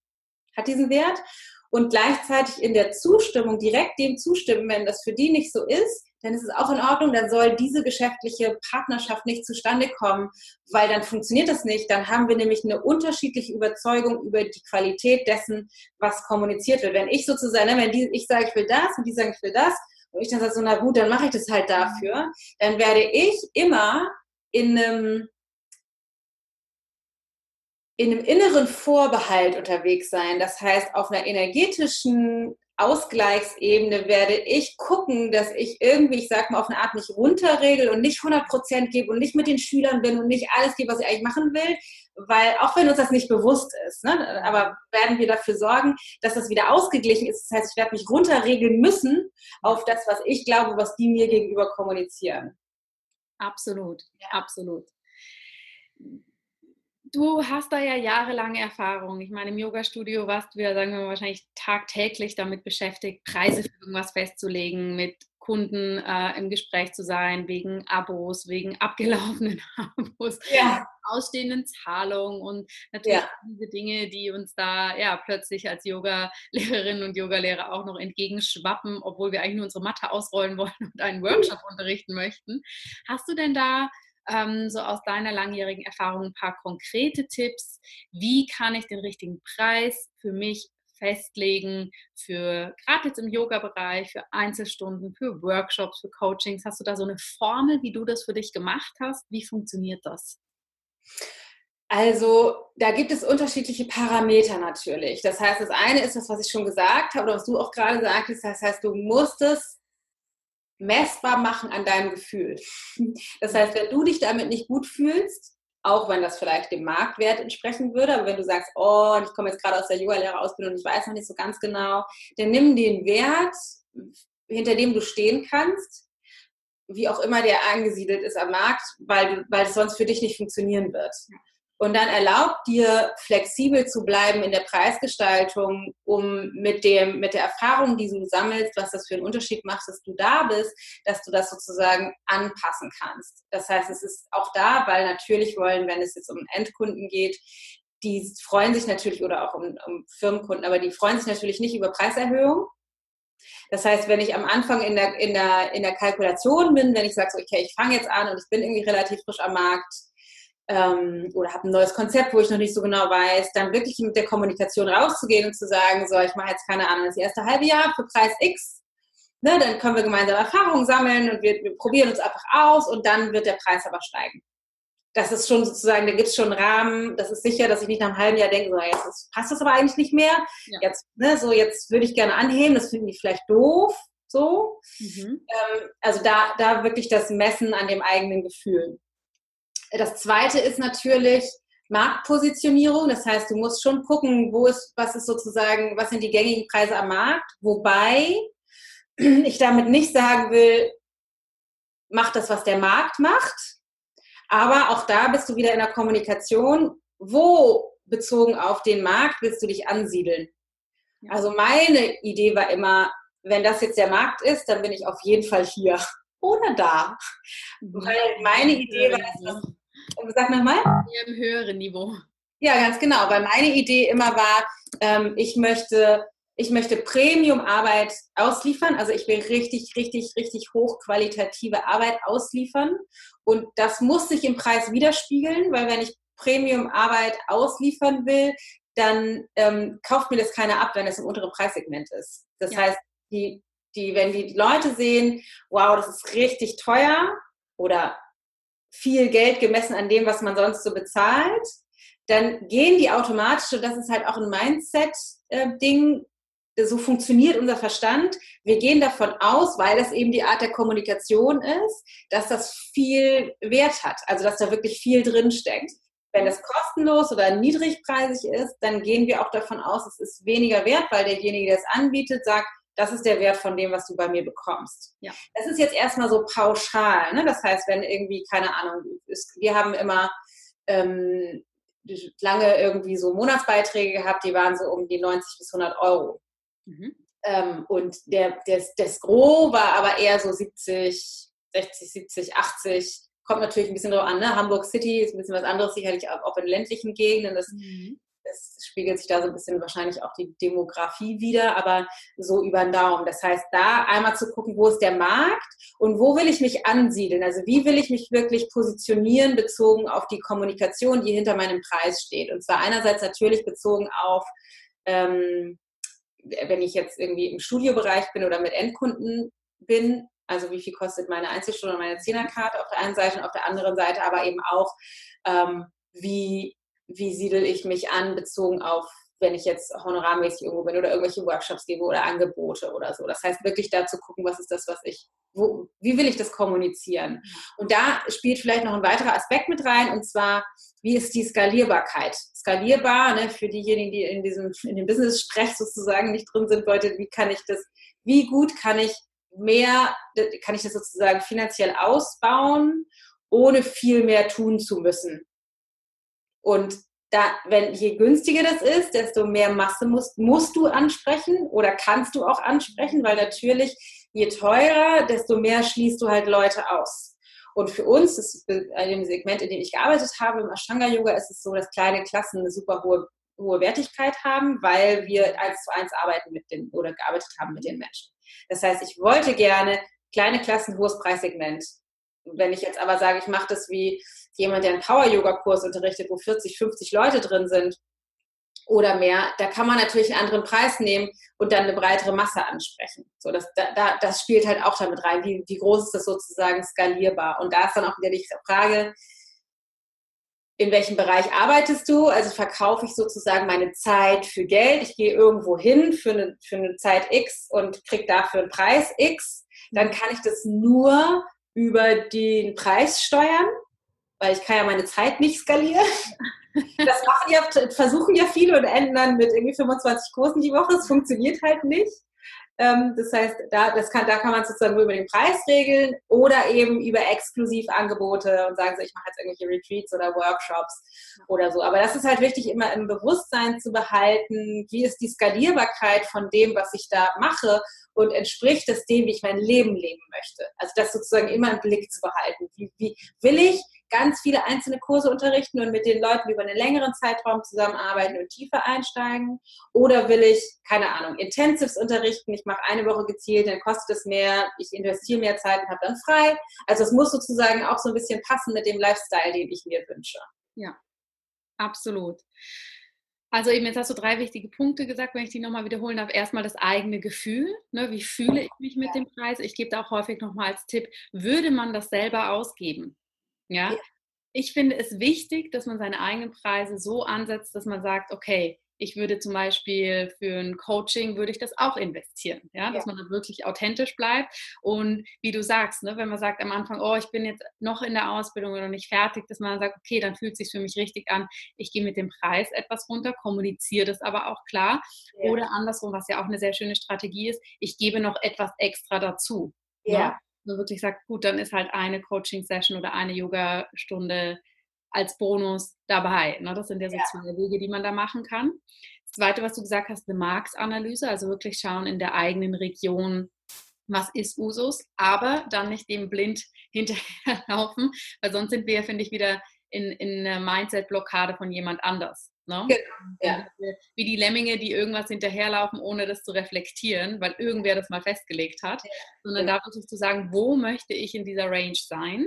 hat diesen Wert. Und gleichzeitig in der Zustimmung, direkt dem zustimmen, wenn das für die nicht so ist, dann ist es auch in Ordnung, dann soll diese geschäftliche Partnerschaft nicht zustande kommen, weil dann funktioniert das nicht. Dann haben wir nämlich eine unterschiedliche Überzeugung über die Qualität dessen, was kommuniziert wird. Wenn ich sozusagen, ne, wenn die, ich sage, ich will das und die sagen, ich will das und ich dann sage so, na gut, dann mache ich das halt dafür, dann werde ich immer in einem in einem inneren Vorbehalt unterwegs sein. Das heißt, auf einer energetischen Ausgleichsebene werde ich gucken, dass ich irgendwie, ich sag mal, auf eine Art mich runterregel und nicht 100 Prozent gebe und nicht mit den Schülern bin und nicht alles gebe, was ich eigentlich machen will, weil auch wenn uns das nicht bewusst ist, ne, aber werden wir dafür sorgen, dass das wieder ausgeglichen ist. Das heißt, ich werde mich runterregeln müssen auf das, was ich glaube, was die mir gegenüber kommunizieren. Absolut, ja. absolut du hast da ja jahrelange Erfahrung. Ich meine, im Yoga-Studio warst du ja, sagen wir mal, wahrscheinlich tagtäglich damit beschäftigt, Preise für irgendwas festzulegen, mit Kunden äh, im Gespräch zu sein, wegen Abos, wegen abgelaufenen Abos, ja. ausstehenden Zahlungen und natürlich ja. diese Dinge, die uns da ja plötzlich als Yoga-Lehrerinnen und Yogalehrer auch noch entgegenschwappen, obwohl wir eigentlich nur unsere Matte ausrollen wollen und einen Workshop unterrichten möchten. Hast du denn da ähm, so aus deiner langjährigen Erfahrung ein paar konkrete Tipps. Wie kann ich den richtigen Preis für mich festlegen für gerade jetzt im Yoga-Bereich, für Einzelstunden, für Workshops, für Coachings? Hast du da so eine Formel, wie du das für dich gemacht hast? Wie funktioniert das? Also da gibt es unterschiedliche Parameter natürlich. Das heißt, das eine ist das, was ich schon gesagt habe oder was du auch gerade sagtest. Das heißt, du musst es messbar machen an deinem Gefühl. Das heißt, wenn du dich damit nicht gut fühlst, auch wenn das vielleicht dem Marktwert entsprechen würde, aber wenn du sagst, oh, ich komme jetzt gerade aus der Yoga-Lehrerausbildung und ich weiß noch nicht so ganz genau, dann nimm den Wert, hinter dem du stehen kannst, wie auch immer der angesiedelt ist am Markt, weil, weil es sonst für dich nicht funktionieren wird und dann erlaubt dir, flexibel zu bleiben in der Preisgestaltung, um mit, dem, mit der Erfahrung, die du sammelst, was das für einen Unterschied macht, dass du da bist, dass du das sozusagen anpassen kannst. Das heißt, es ist auch da, weil natürlich wollen, wenn es jetzt um Endkunden geht, die freuen sich natürlich, oder auch um, um Firmenkunden, aber die freuen sich natürlich nicht über Preiserhöhungen. Das heißt, wenn ich am Anfang in der, in der, in der Kalkulation bin, wenn ich sage, okay, ich fange jetzt an und ich bin irgendwie relativ frisch am Markt, ähm, oder habe ein neues Konzept, wo ich noch nicht so genau weiß, dann wirklich mit der Kommunikation rauszugehen und zu sagen, so, ich mache jetzt keine Ahnung, das erste halbe Jahr für Preis X, ne, dann können wir gemeinsam Erfahrungen sammeln und wir, wir probieren uns einfach aus und dann wird der Preis aber steigen. Das ist schon sozusagen, da gibt es schon einen Rahmen, das ist sicher, dass ich nicht nach einem halben Jahr denke, so, jetzt ist, passt das aber eigentlich nicht mehr. Ja. Jetzt, ne, so, jetzt würde ich gerne anheben, das finden die vielleicht doof, so. Mhm. Ähm, also da, da wirklich das Messen an dem eigenen Gefühl. Das zweite ist natürlich Marktpositionierung. Das heißt, du musst schon gucken, wo ist, was ist sozusagen, was sind die gängigen Preise am Markt. Wobei ich damit nicht sagen will, mach das, was der Markt macht. Aber auch da bist du wieder in der Kommunikation. Wo bezogen auf den Markt willst du dich ansiedeln? Also meine Idee war immer, wenn das jetzt der Markt ist, dann bin ich auf jeden Fall hier oder da. Mhm. Weil meine Idee war, dass das Sag nochmal. Eher im höheren Niveau. Ja, ganz genau, weil meine Idee immer war, ähm, ich möchte ich möchte Premium-Arbeit ausliefern. Also ich will richtig, richtig, richtig hochqualitative Arbeit ausliefern. Und das muss sich im Preis widerspiegeln, weil wenn ich Premium-Arbeit ausliefern will, dann ähm, kauft mir das keiner ab, wenn es im unteren Preissegment ist. Das ja. heißt, die, die, wenn die Leute sehen, wow, das ist richtig teuer oder viel Geld gemessen an dem, was man sonst so bezahlt, dann gehen die automatisch, und das ist halt auch ein Mindset-Ding, so funktioniert unser Verstand. Wir gehen davon aus, weil das eben die Art der Kommunikation ist, dass das viel Wert hat, also dass da wirklich viel drin steckt. Wenn das kostenlos oder niedrigpreisig ist, dann gehen wir auch davon aus, es ist weniger wert, weil derjenige, der es anbietet, sagt, das ist der Wert von dem, was du bei mir bekommst. Ja. Das ist jetzt erstmal so pauschal. Ne? Das heißt, wenn irgendwie, keine Ahnung, ist, wir haben immer ähm, lange irgendwie so Monatsbeiträge gehabt, die waren so um die 90 bis 100 Euro. Mhm. Ähm, und der, das, das Gros war aber eher so 70, 60, 70, 80. Kommt natürlich ein bisschen drauf an. Ne? Hamburg City ist ein bisschen was anderes, sicherlich auch in ländlichen Gegenden. Das, mhm. Das spiegelt sich da so ein bisschen wahrscheinlich auch die Demografie wieder, aber so über den Daumen. Das heißt, da einmal zu gucken, wo ist der Markt und wo will ich mich ansiedeln? Also wie will ich mich wirklich positionieren bezogen auf die Kommunikation, die hinter meinem Preis steht? Und zwar einerseits natürlich bezogen auf ähm, wenn ich jetzt irgendwie im Studiobereich bin oder mit Endkunden bin, also wie viel kostet meine Einzelstunde und meine Zehnerkarte auf der einen Seite und auf der anderen Seite aber eben auch, ähm, wie, wie siedel ich mich an, bezogen auf, wenn ich jetzt honorarmäßig irgendwo bin oder irgendwelche Workshops gebe oder Angebote oder so. Das heißt, wirklich da zu gucken, was ist das, was ich, wo, wie will ich das kommunizieren? Und da spielt vielleicht noch ein weiterer Aspekt mit rein, und zwar, wie ist die Skalierbarkeit? Skalierbar, ne, für diejenigen, die in diesem, in dem Business-Sprech sozusagen nicht drin sind, Leute, wie kann ich das, wie gut kann ich mehr, kann ich das sozusagen finanziell ausbauen, ohne viel mehr tun zu müssen? Und da, wenn je günstiger das ist, desto mehr Masse musst, musst du ansprechen oder kannst du auch ansprechen, weil natürlich je teurer, desto mehr schließt du halt Leute aus. Und für uns, das in dem Segment, in dem ich gearbeitet habe, im Ashtanga-Yoga, ist es so, dass kleine Klassen eine super hohe, hohe Wertigkeit haben, weil wir eins zu eins arbeiten mit den oder gearbeitet haben mit den Menschen. Das heißt, ich wollte gerne kleine Klassen, hohes Preissegment. Wenn ich jetzt aber sage, ich mache das wie jemand, der einen Power-Yoga-Kurs unterrichtet, wo 40, 50 Leute drin sind oder mehr, da kann man natürlich einen anderen Preis nehmen und dann eine breitere Masse ansprechen. So, das, da, das spielt halt auch damit rein. Wie, wie groß ist das sozusagen skalierbar? Und da ist dann auch wieder die Frage, in welchem Bereich arbeitest du? Also verkaufe ich sozusagen meine Zeit für Geld. Ich gehe irgendwo hin für eine, für eine Zeit X und kriege dafür einen Preis X. Dann kann ich das nur über den Preis steuern weil ich kann ja meine Zeit nicht skalieren. Das machen ja, versuchen ja viele und enden dann mit irgendwie 25 Kursen die Woche. Es funktioniert halt nicht. Ähm, das heißt, da, das kann, da kann man sozusagen nur über den Preis regeln oder eben über Exklusivangebote und sagen so, ich mache jetzt irgendwelche Retreats oder Workshops oder so. Aber das ist halt wichtig, immer im Bewusstsein zu behalten, wie ist die Skalierbarkeit von dem, was ich da mache und entspricht es dem, wie ich mein Leben leben möchte. Also das sozusagen immer im Blick zu behalten. Wie, wie will ich ganz viele einzelne Kurse unterrichten und mit den Leuten über einen längeren Zeitraum zusammenarbeiten und tiefer einsteigen? Oder will ich, keine Ahnung, Intensives unterrichten, ich mache eine Woche gezielt, dann kostet es mehr, ich investiere mehr Zeit und habe dann frei. Also es muss sozusagen auch so ein bisschen passen mit dem Lifestyle, den ich mir wünsche. Ja, absolut. Also eben, jetzt hast du drei wichtige Punkte gesagt, wenn ich die nochmal wiederholen darf. Erstmal das eigene Gefühl. Ne? Wie fühle ich mich mit dem Preis? Ich gebe da auch häufig nochmal als Tipp, würde man das selber ausgeben? Ja? Ich finde es wichtig, dass man seine eigenen Preise so ansetzt, dass man sagt, okay, ich würde zum Beispiel für ein Coaching, würde ich das auch investieren, ja, dass ja. man dann wirklich authentisch bleibt und wie du sagst, ne, wenn man sagt am Anfang, oh, ich bin jetzt noch in der Ausbildung oder nicht fertig, dass man sagt, okay, dann fühlt es sich für mich richtig an, ich gehe mit dem Preis etwas runter, kommuniziere das aber auch klar ja. oder andersrum, was ja auch eine sehr schöne Strategie ist, ich gebe noch etwas extra dazu. Ne? Ja. Ne? Man wirklich sagt, gut, dann ist halt eine Coaching-Session oder eine Yoga-Stunde als Bonus dabei. Ne? Das sind ja so ja. zwei Wege, die man da machen kann. Das Zweite, was du gesagt hast, eine Marktanalyse, also wirklich schauen in der eigenen Region, was ist Usus, aber dann nicht dem blind hinterherlaufen, weil sonst sind wir, finde ich, wieder in, in einer Mindset-Blockade von jemand anders. Ne? Genau. Ja. Wie die Lemminge, die irgendwas hinterherlaufen, ohne das zu reflektieren, weil irgendwer das mal festgelegt hat. Ja. Sondern ja. da wirklich zu sagen, wo möchte ich in dieser Range sein?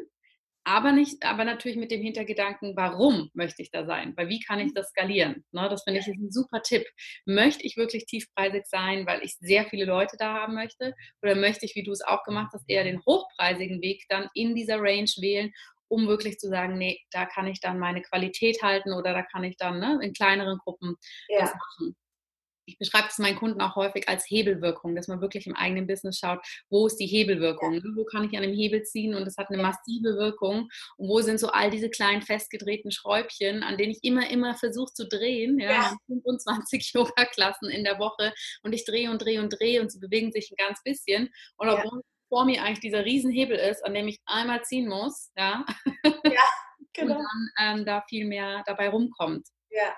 aber nicht, aber natürlich mit dem Hintergedanken, warum möchte ich da sein? Weil wie kann ich mhm. das skalieren? Ne, das finde ich ein super Tipp. Möchte ich wirklich tiefpreisig sein, weil ich sehr viele Leute da haben möchte? Oder möchte ich, wie du es auch gemacht hast, eher den hochpreisigen Weg dann in dieser Range wählen, um wirklich zu sagen, nee, da kann ich dann meine Qualität halten oder da kann ich dann ne, in kleineren Gruppen ja. was machen ich beschreibe es meinen Kunden auch häufig als Hebelwirkung, dass man wirklich im eigenen Business schaut, wo ist die Hebelwirkung, ja. wo kann ich an dem Hebel ziehen und das hat eine massive Wirkung und wo sind so all diese kleinen festgedrehten Schräubchen, an denen ich immer, immer versuche zu drehen, ja, ja. 25 Yoga-Klassen in der Woche und ich drehe und drehe und drehe und sie bewegen sich ein ganz bisschen und obwohl ja. Vor mir eigentlich dieser Riesenhebel ist, an dem ich einmal ziehen muss, ja, ja genau. und dann ähm, da viel mehr dabei rumkommt. Ja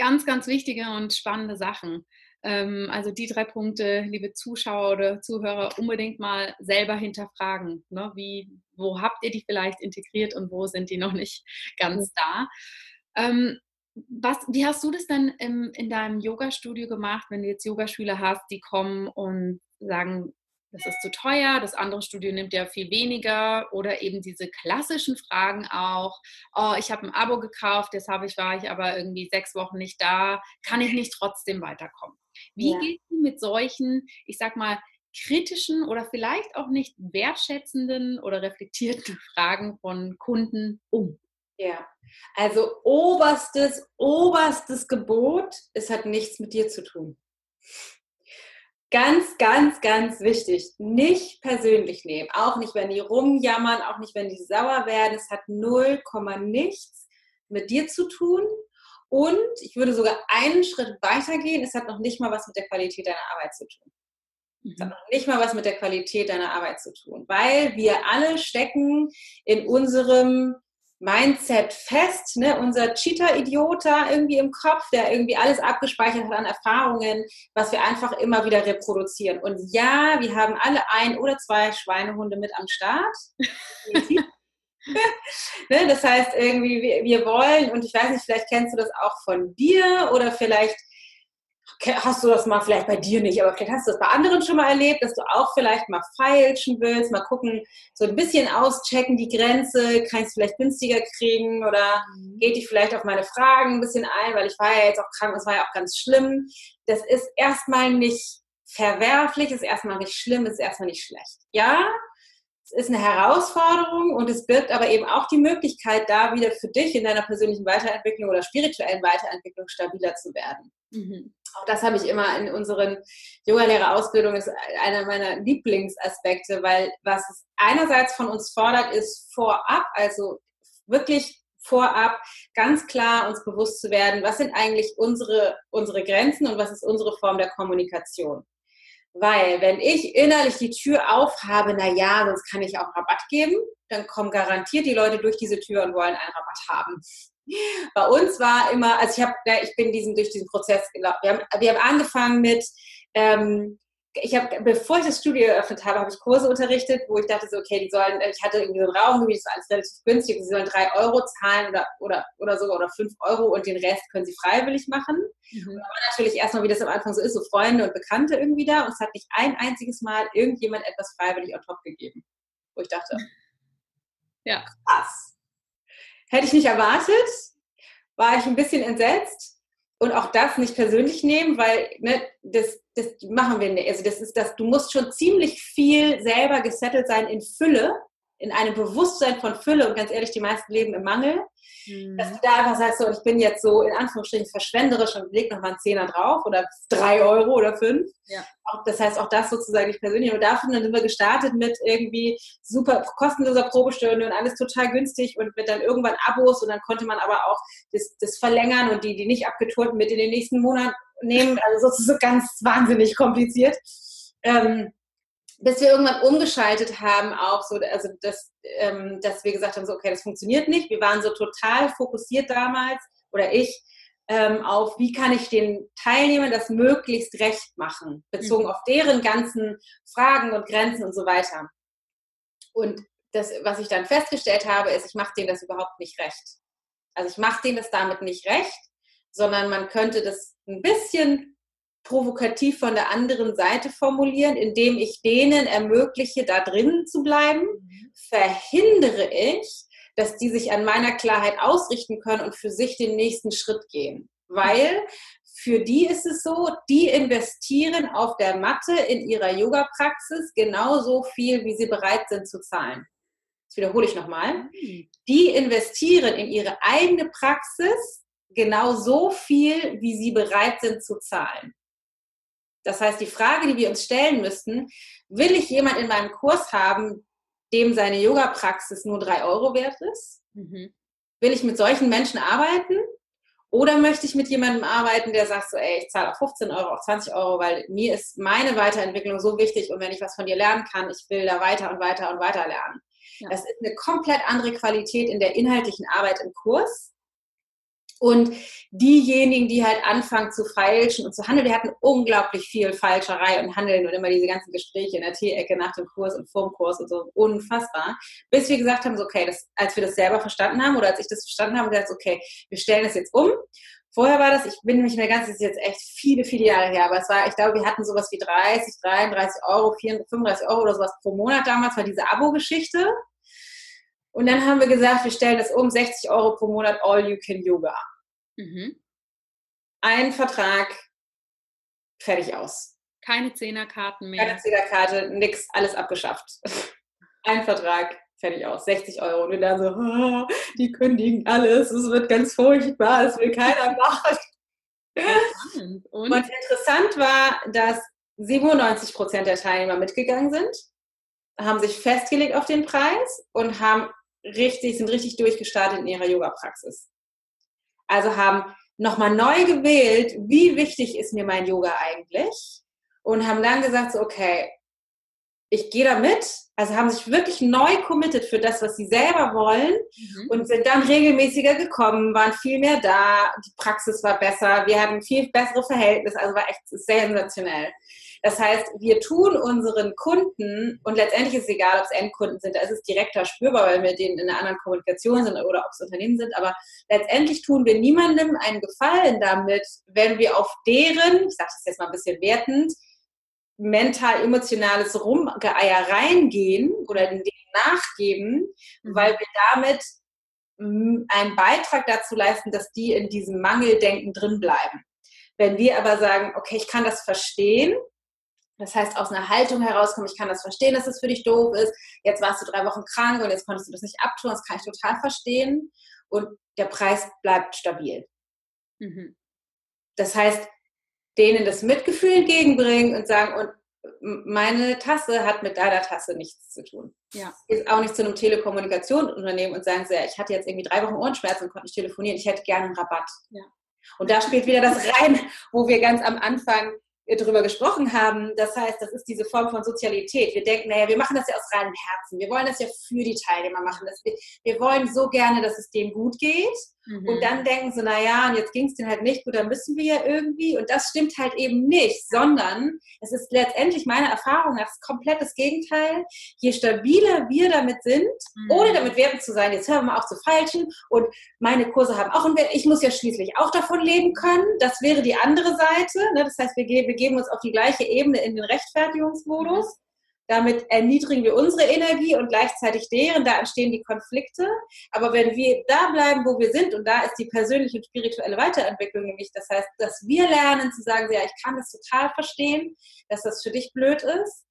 ganz, ganz wichtige und spannende Sachen. Ähm, also die drei Punkte, liebe Zuschauer oder Zuhörer, unbedingt mal selber hinterfragen. Ne? Wie, wo habt ihr die vielleicht integriert und wo sind die noch nicht ganz da? Ähm, was, wie hast du das denn im, in deinem Yoga-Studio gemacht, wenn du jetzt Yogaschüler hast, die kommen und sagen, das ist zu teuer, das andere Studio nimmt ja viel weniger oder eben diese klassischen Fragen auch, oh, ich habe ein Abo gekauft, deshalb war ich aber irgendwie sechs Wochen nicht da, kann ich nicht trotzdem weiterkommen? Wie ja. gehst du mit solchen, ich sag mal, kritischen oder vielleicht auch nicht wertschätzenden oder reflektierten Fragen von Kunden um? Ja, also oberstes, oberstes Gebot, es hat nichts mit dir zu tun. Ganz, ganz, ganz wichtig. Nicht persönlich nehmen. Auch nicht, wenn die rumjammern, auch nicht, wenn die sauer werden. Es hat 0, nichts mit dir zu tun. Und ich würde sogar einen Schritt weiter gehen. Es hat noch nicht mal was mit der Qualität deiner Arbeit zu tun. Es hat mhm. noch nicht mal was mit der Qualität deiner Arbeit zu tun, weil wir alle stecken in unserem Mindset fest, ne? unser Cheater-Idiot da irgendwie im Kopf, der irgendwie alles abgespeichert hat an Erfahrungen, was wir einfach immer wieder reproduzieren. Und ja, wir haben alle ein oder zwei Schweinehunde mit am Start. ne? Das heißt, irgendwie, wir wollen, und ich weiß nicht, vielleicht kennst du das auch von dir oder vielleicht hast du das mal vielleicht bei dir nicht, aber vielleicht hast du das bei anderen schon mal erlebt, dass du auch vielleicht mal feilschen willst, mal gucken, so ein bisschen auschecken die Grenze, kann ich es vielleicht günstiger kriegen oder mhm. geht die vielleicht auf meine Fragen ein bisschen ein, weil ich war ja jetzt auch krank, das war ja auch ganz schlimm. Das ist erstmal nicht verwerflich, ist erstmal nicht schlimm, ist erstmal nicht schlecht. Ja, es ist eine Herausforderung und es birgt aber eben auch die Möglichkeit, da wieder für dich in deiner persönlichen Weiterentwicklung oder spirituellen Weiterentwicklung stabiler zu werden. Mhm. Auch das habe ich immer in unseren Yogalehrerausbildungen, ist einer meiner Lieblingsaspekte, weil was es einerseits von uns fordert, ist vorab, also wirklich vorab ganz klar uns bewusst zu werden, was sind eigentlich unsere, unsere Grenzen und was ist unsere Form der Kommunikation. Weil wenn ich innerlich die Tür aufhabe, na ja, sonst kann ich auch Rabatt geben, dann kommen garantiert die Leute durch diese Tür und wollen einen Rabatt haben. Bei uns war immer, also ich habe, ich bin diesen, durch diesen Prozess gelaufen. Wir haben, wir haben angefangen mit, ähm, ich habe, bevor ich das Studio eröffnet habe, habe ich Kurse unterrichtet, wo ich dachte so, okay, die sollen, ich hatte irgendwie so einen Raum, das war alles relativ günstig, sie sollen drei Euro zahlen oder, oder, oder sogar oder fünf Euro und den Rest können sie freiwillig machen. Mhm. Und natürlich erstmal, wie das am Anfang so ist, so Freunde und Bekannte irgendwie da und es hat nicht ein einziges Mal irgendjemand etwas freiwillig on top gegeben. Wo ich dachte, ja. krass. Hätte ich nicht erwartet, war ich ein bisschen entsetzt und auch das nicht persönlich nehmen, weil ne, das, das machen wir nicht. Also das ist das, du musst schon ziemlich viel selber gesettelt sein in Fülle, in einem Bewusstsein von Fülle und ganz ehrlich, die meisten leben im Mangel, mhm. dass du da einfach sagst, so, ich bin jetzt so in Anführungsstrichen verschwenderisch und leg nochmal einen Zehner drauf oder drei Euro oder fünf. Ja. Auch, das heißt, auch das sozusagen nicht persönlich. Und dafür sind wir gestartet mit irgendwie super kostenloser Probestunde und alles total günstig und mit dann irgendwann Abos und dann konnte man aber auch das, das verlängern und die, die nicht abgeturten mit in den nächsten Monat nehmen. Also sozusagen ganz wahnsinnig kompliziert. Ähm, bis wir irgendwann umgeschaltet haben, auch so, also dass, ähm, dass wir gesagt haben, so, okay, das funktioniert nicht. Wir waren so total fokussiert damals, oder ich, ähm, auf, wie kann ich den Teilnehmern das möglichst recht machen, bezogen mhm. auf deren ganzen Fragen und Grenzen und so weiter. Und das, was ich dann festgestellt habe, ist, ich mache denen das überhaupt nicht recht. Also ich mache denen das damit nicht recht, sondern man könnte das ein bisschen provokativ von der anderen Seite formulieren, indem ich denen ermögliche, da drinnen zu bleiben, verhindere ich, dass die sich an meiner Klarheit ausrichten können und für sich den nächsten Schritt gehen. Weil für die ist es so, die investieren auf der Matte in ihrer Yoga-Praxis genauso viel, wie sie bereit sind zu zahlen. Das wiederhole ich nochmal. Die investieren in ihre eigene Praxis genau so viel, wie sie bereit sind zu zahlen. Das heißt, die Frage, die wir uns stellen müssten, will ich jemand in meinem Kurs haben, dem seine Yoga-Praxis nur drei Euro wert ist? Mhm. Will ich mit solchen Menschen arbeiten? Oder möchte ich mit jemandem arbeiten, der sagt so, ey, ich zahle auch 15 Euro, auch 20 Euro, weil mir ist meine Weiterentwicklung so wichtig und wenn ich was von dir lernen kann, ich will da weiter und weiter und weiter lernen. Ja. Das ist eine komplett andere Qualität in der inhaltlichen Arbeit im Kurs und diejenigen, die halt anfangen zu feilschen und zu handeln, wir hatten unglaublich viel Falscherei und Handeln und immer diese ganzen Gespräche in der Teeecke nach dem Kurs und vorm Kurs und so, unfassbar. Bis wir gesagt haben, so, okay, das, als wir das selber verstanden haben oder als ich das verstanden habe, gesagt, okay, wir stellen das jetzt um. Vorher war das, ich bin nicht mehr ganz, das ist jetzt echt viele, viele Jahre her, aber es war, ich glaube, wir hatten sowas wie 30, 33 Euro, 35 Euro oder sowas pro Monat damals, war diese Abo-Geschichte. Und dann haben wir gesagt, wir stellen das um, 60 Euro pro Monat All You Can Yoga. Mhm. Ein Vertrag, fertig aus. Keine Zehnerkarten mehr. Keine Zehnerkarte, nix, alles abgeschafft. Ein Vertrag, fertig aus. 60 Euro. Und wir dann so, oh, die kündigen alles, es wird ganz furchtbar, es will keiner machen. Und? Und interessant war, dass 97 Prozent der Teilnehmer mitgegangen sind, haben sich festgelegt auf den Preis und haben richtig, sind richtig durchgestartet in ihrer Yoga-Praxis. Also haben nochmal neu gewählt, wie wichtig ist mir mein Yoga eigentlich und haben dann gesagt, so, okay, ich gehe da mit. Also haben sich wirklich neu committed für das, was sie selber wollen mhm. und sind dann regelmäßiger gekommen, waren viel mehr da, die Praxis war besser, wir hatten viel bessere Verhältnisse, also war echt sensationell. Das heißt, wir tun unseren Kunden, und letztendlich ist es egal, ob es Endkunden sind, da ist es direkter spürbar, weil wir denen in einer anderen Kommunikation sind oder ob es Unternehmen sind, aber letztendlich tun wir niemandem einen Gefallen damit, wenn wir auf deren, ich sage das jetzt mal ein bisschen wertend, mental-emotionales Rumgeeier reingehen oder denen nachgeben, mhm. weil wir damit einen Beitrag dazu leisten, dass die in diesem Mangeldenken drin bleiben. Wenn wir aber sagen, okay, ich kann das verstehen, das heißt, aus einer Haltung herauskommen, ich kann das verstehen, dass es für dich doof ist. Jetzt warst du drei Wochen krank und jetzt konntest du das nicht abtun. Das kann ich total verstehen. Und der Preis bleibt stabil. Mhm. Das heißt, denen das Mitgefühl entgegenbringen und sagen, und meine Tasse hat mit deiner Tasse nichts zu tun. Ja. Ist auch nicht zu einem Telekommunikationsunternehmen und sagen, sie, ich hatte jetzt irgendwie drei Wochen Ohrenschmerzen und konnte nicht telefonieren, ich hätte gerne einen Rabatt. Ja. Und da spielt wieder das rein, wo wir ganz am Anfang darüber gesprochen haben. Das heißt, das ist diese Form von Sozialität. Wir denken, naja, wir machen das ja aus reinem Herzen. Wir wollen das ja für die Teilnehmer machen. Wir, wir, wollen so gerne, dass es denen gut geht. Mhm. Und dann denken sie, naja, und jetzt ging es denen halt nicht gut, dann müssen wir ja irgendwie. Und das stimmt halt eben nicht, sondern es ist letztendlich meine Erfahrung das komplettes Gegenteil. Je stabiler wir damit sind, mhm. ohne damit wertend zu sein, jetzt hören wir mal auf zu falschen. Und meine Kurse haben auch einen Wert. Ich muss ja schließlich auch davon leben können. Das wäre die andere Seite. Ne? Das heißt, wir begeben uns auf die gleiche Ebene in den Rechtfertigungsmodus. Damit erniedrigen wir unsere Energie und gleichzeitig deren, da entstehen die Konflikte. Aber wenn wir da bleiben, wo wir sind, und da ist die persönliche und spirituelle Weiterentwicklung nämlich, das heißt, dass wir lernen zu sagen, ja, ich kann das total verstehen, dass das für dich blöd ist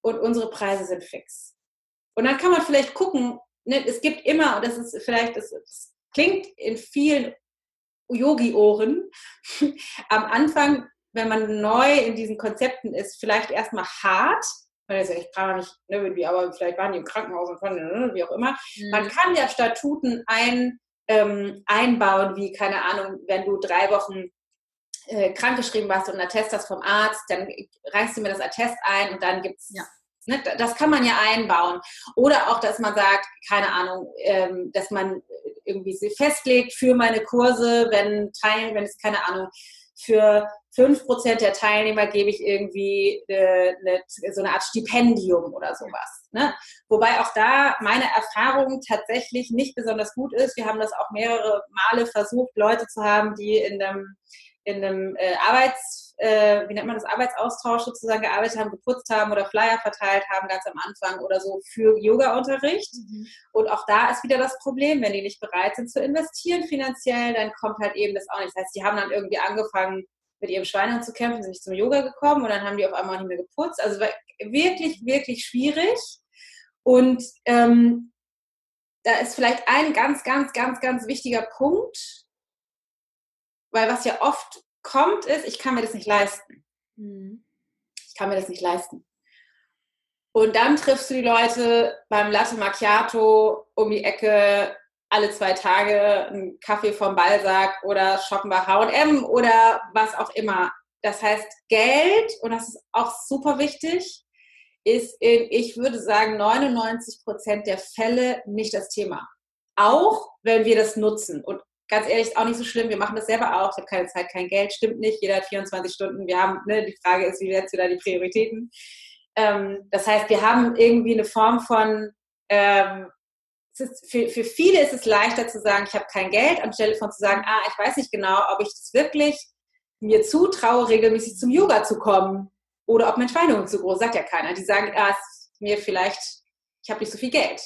und unsere Preise sind fix. Und dann kann man vielleicht gucken, ne, es gibt immer, und das ist vielleicht, das, das klingt in vielen Yogi-Ohren, am Anfang, wenn man neu in diesen Konzepten ist, vielleicht erstmal hart, man ist ja echt gar nicht, ne, irgendwie, aber vielleicht waren die im Krankenhaus und konnten, ne, wie auch immer. Mhm. Man kann ja Statuten ein, ähm, einbauen, wie, keine Ahnung, wenn du drei Wochen äh, krankgeschrieben warst und einen Attest hast vom Arzt, dann reichst du mir das Attest ein und dann gibt's ja. Ne, das kann man ja einbauen. Oder auch, dass man sagt, keine Ahnung, ähm, dass man irgendwie festlegt für meine Kurse, wenn Teilen, wenn es keine Ahnung, für 5% der Teilnehmer gebe ich irgendwie eine, eine, so eine Art Stipendium oder sowas. Ne? Wobei auch da meine Erfahrung tatsächlich nicht besonders gut ist. Wir haben das auch mehrere Male versucht, Leute zu haben, die in einem, in einem äh, Arbeits, äh, wie nennt man das, Arbeitsaustausch sozusagen gearbeitet haben, geputzt haben oder Flyer verteilt haben, ganz am Anfang oder so für Yoga-Unterricht. Mhm. Und auch da ist wieder das Problem, wenn die nicht bereit sind zu investieren finanziell, dann kommt halt eben das auch nicht. Das heißt, die haben dann irgendwie angefangen, mit ihrem Schweinehund zu kämpfen, sind nicht zum Yoga gekommen und dann haben die auf einmal nicht mehr geputzt. Also wirklich, wirklich schwierig. Und ähm, da ist vielleicht ein ganz, ganz, ganz, ganz wichtiger Punkt, weil was ja oft kommt, ist, ich kann mir das nicht leisten. Mhm. Ich kann mir das nicht leisten. Und dann triffst du die Leute beim Latte Macchiato um die Ecke alle zwei Tage einen Kaffee vom Balsack oder shoppen bei H&M oder was auch immer. Das heißt, Geld, und das ist auch super wichtig, ist in, ich würde sagen, 99 Prozent der Fälle nicht das Thema. Auch wenn wir das nutzen. Und ganz ehrlich, ist auch nicht so schlimm. Wir machen das selber auch. Ich habe keine Zeit, kein Geld. Stimmt nicht. Jeder hat 24 Stunden. Wir haben, ne, die Frage ist, wie setzt du da die Prioritäten? Ähm, das heißt, wir haben irgendwie eine Form von, ähm, ist, für, für viele ist es leichter zu sagen, ich habe kein Geld, anstelle von zu sagen, ah, ich weiß nicht genau, ob ich das wirklich mir zutraue, regelmäßig zum Yoga zu kommen oder ob mein Schweinehund zu groß, sagt ja keiner. Die sagen, ah, ist mir vielleicht, ich habe nicht so viel Geld.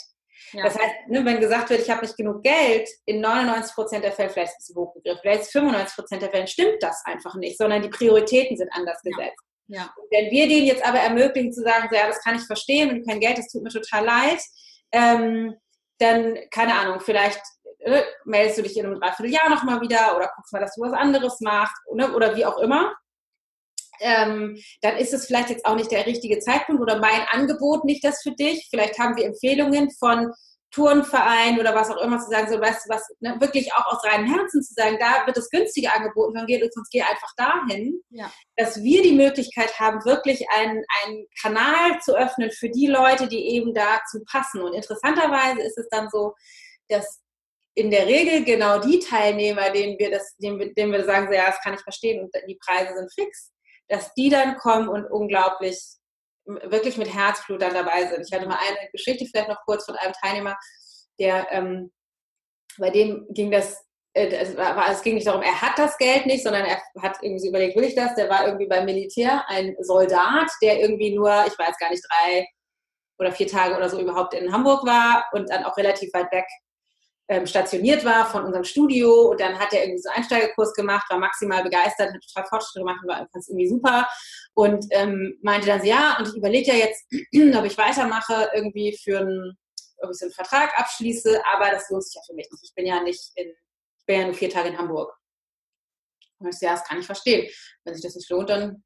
Ja. Das heißt, ne, wenn gesagt wird, ich habe nicht genug Geld, in 99 Prozent der Fälle, vielleicht ist es hochgegriffen, vielleicht 95 Prozent der Fälle stimmt das einfach nicht, sondern die Prioritäten sind anders ja. gesetzt. Ja. Wenn wir denen jetzt aber ermöglichen zu sagen, so, ja, das kann ich verstehen, wenn du kein Geld, das tut mir total leid, ähm, dann, keine Ahnung, vielleicht äh, meldest du dich in einem Dreivierteljahr nochmal wieder oder guckst mal, dass du was anderes machst oder, oder wie auch immer. Ähm, dann ist es vielleicht jetzt auch nicht der richtige Zeitpunkt oder mein Angebot nicht das für dich. Vielleicht haben wir Empfehlungen von Turnverein oder was auch immer zu sagen, so weißt du was, ne, wirklich auch aus reinem Herzen zu sagen, da wird es günstiger angeboten, dann geht sonst geh einfach dahin, ja. dass wir die Möglichkeit haben, wirklich einen, einen Kanal zu öffnen für die Leute, die eben dazu passen. Und interessanterweise ist es dann so, dass in der Regel genau die Teilnehmer, denen wir das, denen wir, denen wir sagen, so, ja, das kann ich verstehen und die Preise sind fix, dass die dann kommen und unglaublich wirklich mit Herzblut dann dabei sind. Ich hatte mal eine Geschichte vielleicht noch kurz von einem Teilnehmer, der ähm, bei dem ging das, äh, es, war, es ging nicht darum, er hat das Geld nicht, sondern er hat irgendwie überlegt, will ich das? Der war irgendwie beim Militär, ein Soldat, der irgendwie nur, ich weiß gar nicht, drei oder vier Tage oder so überhaupt in Hamburg war und dann auch relativ weit weg ähm, stationiert war von unserem Studio und dann hat er irgendwie so einen Einsteigerkurs gemacht, war maximal begeistert, hat total Fortschritte gemacht und war fand irgendwie super und ähm, meinte dann so, ja, und ich überlege ja jetzt, ob ich weitermache, irgendwie für einen, ob ich so einen Vertrag abschließe, aber das lohnt sich ja für mich nicht. Ich bin ja nicht in, ich bin ja nur vier Tage in Hamburg. Und ich so, ja, das kann ich verstehen. Wenn sich das nicht lohnt, dann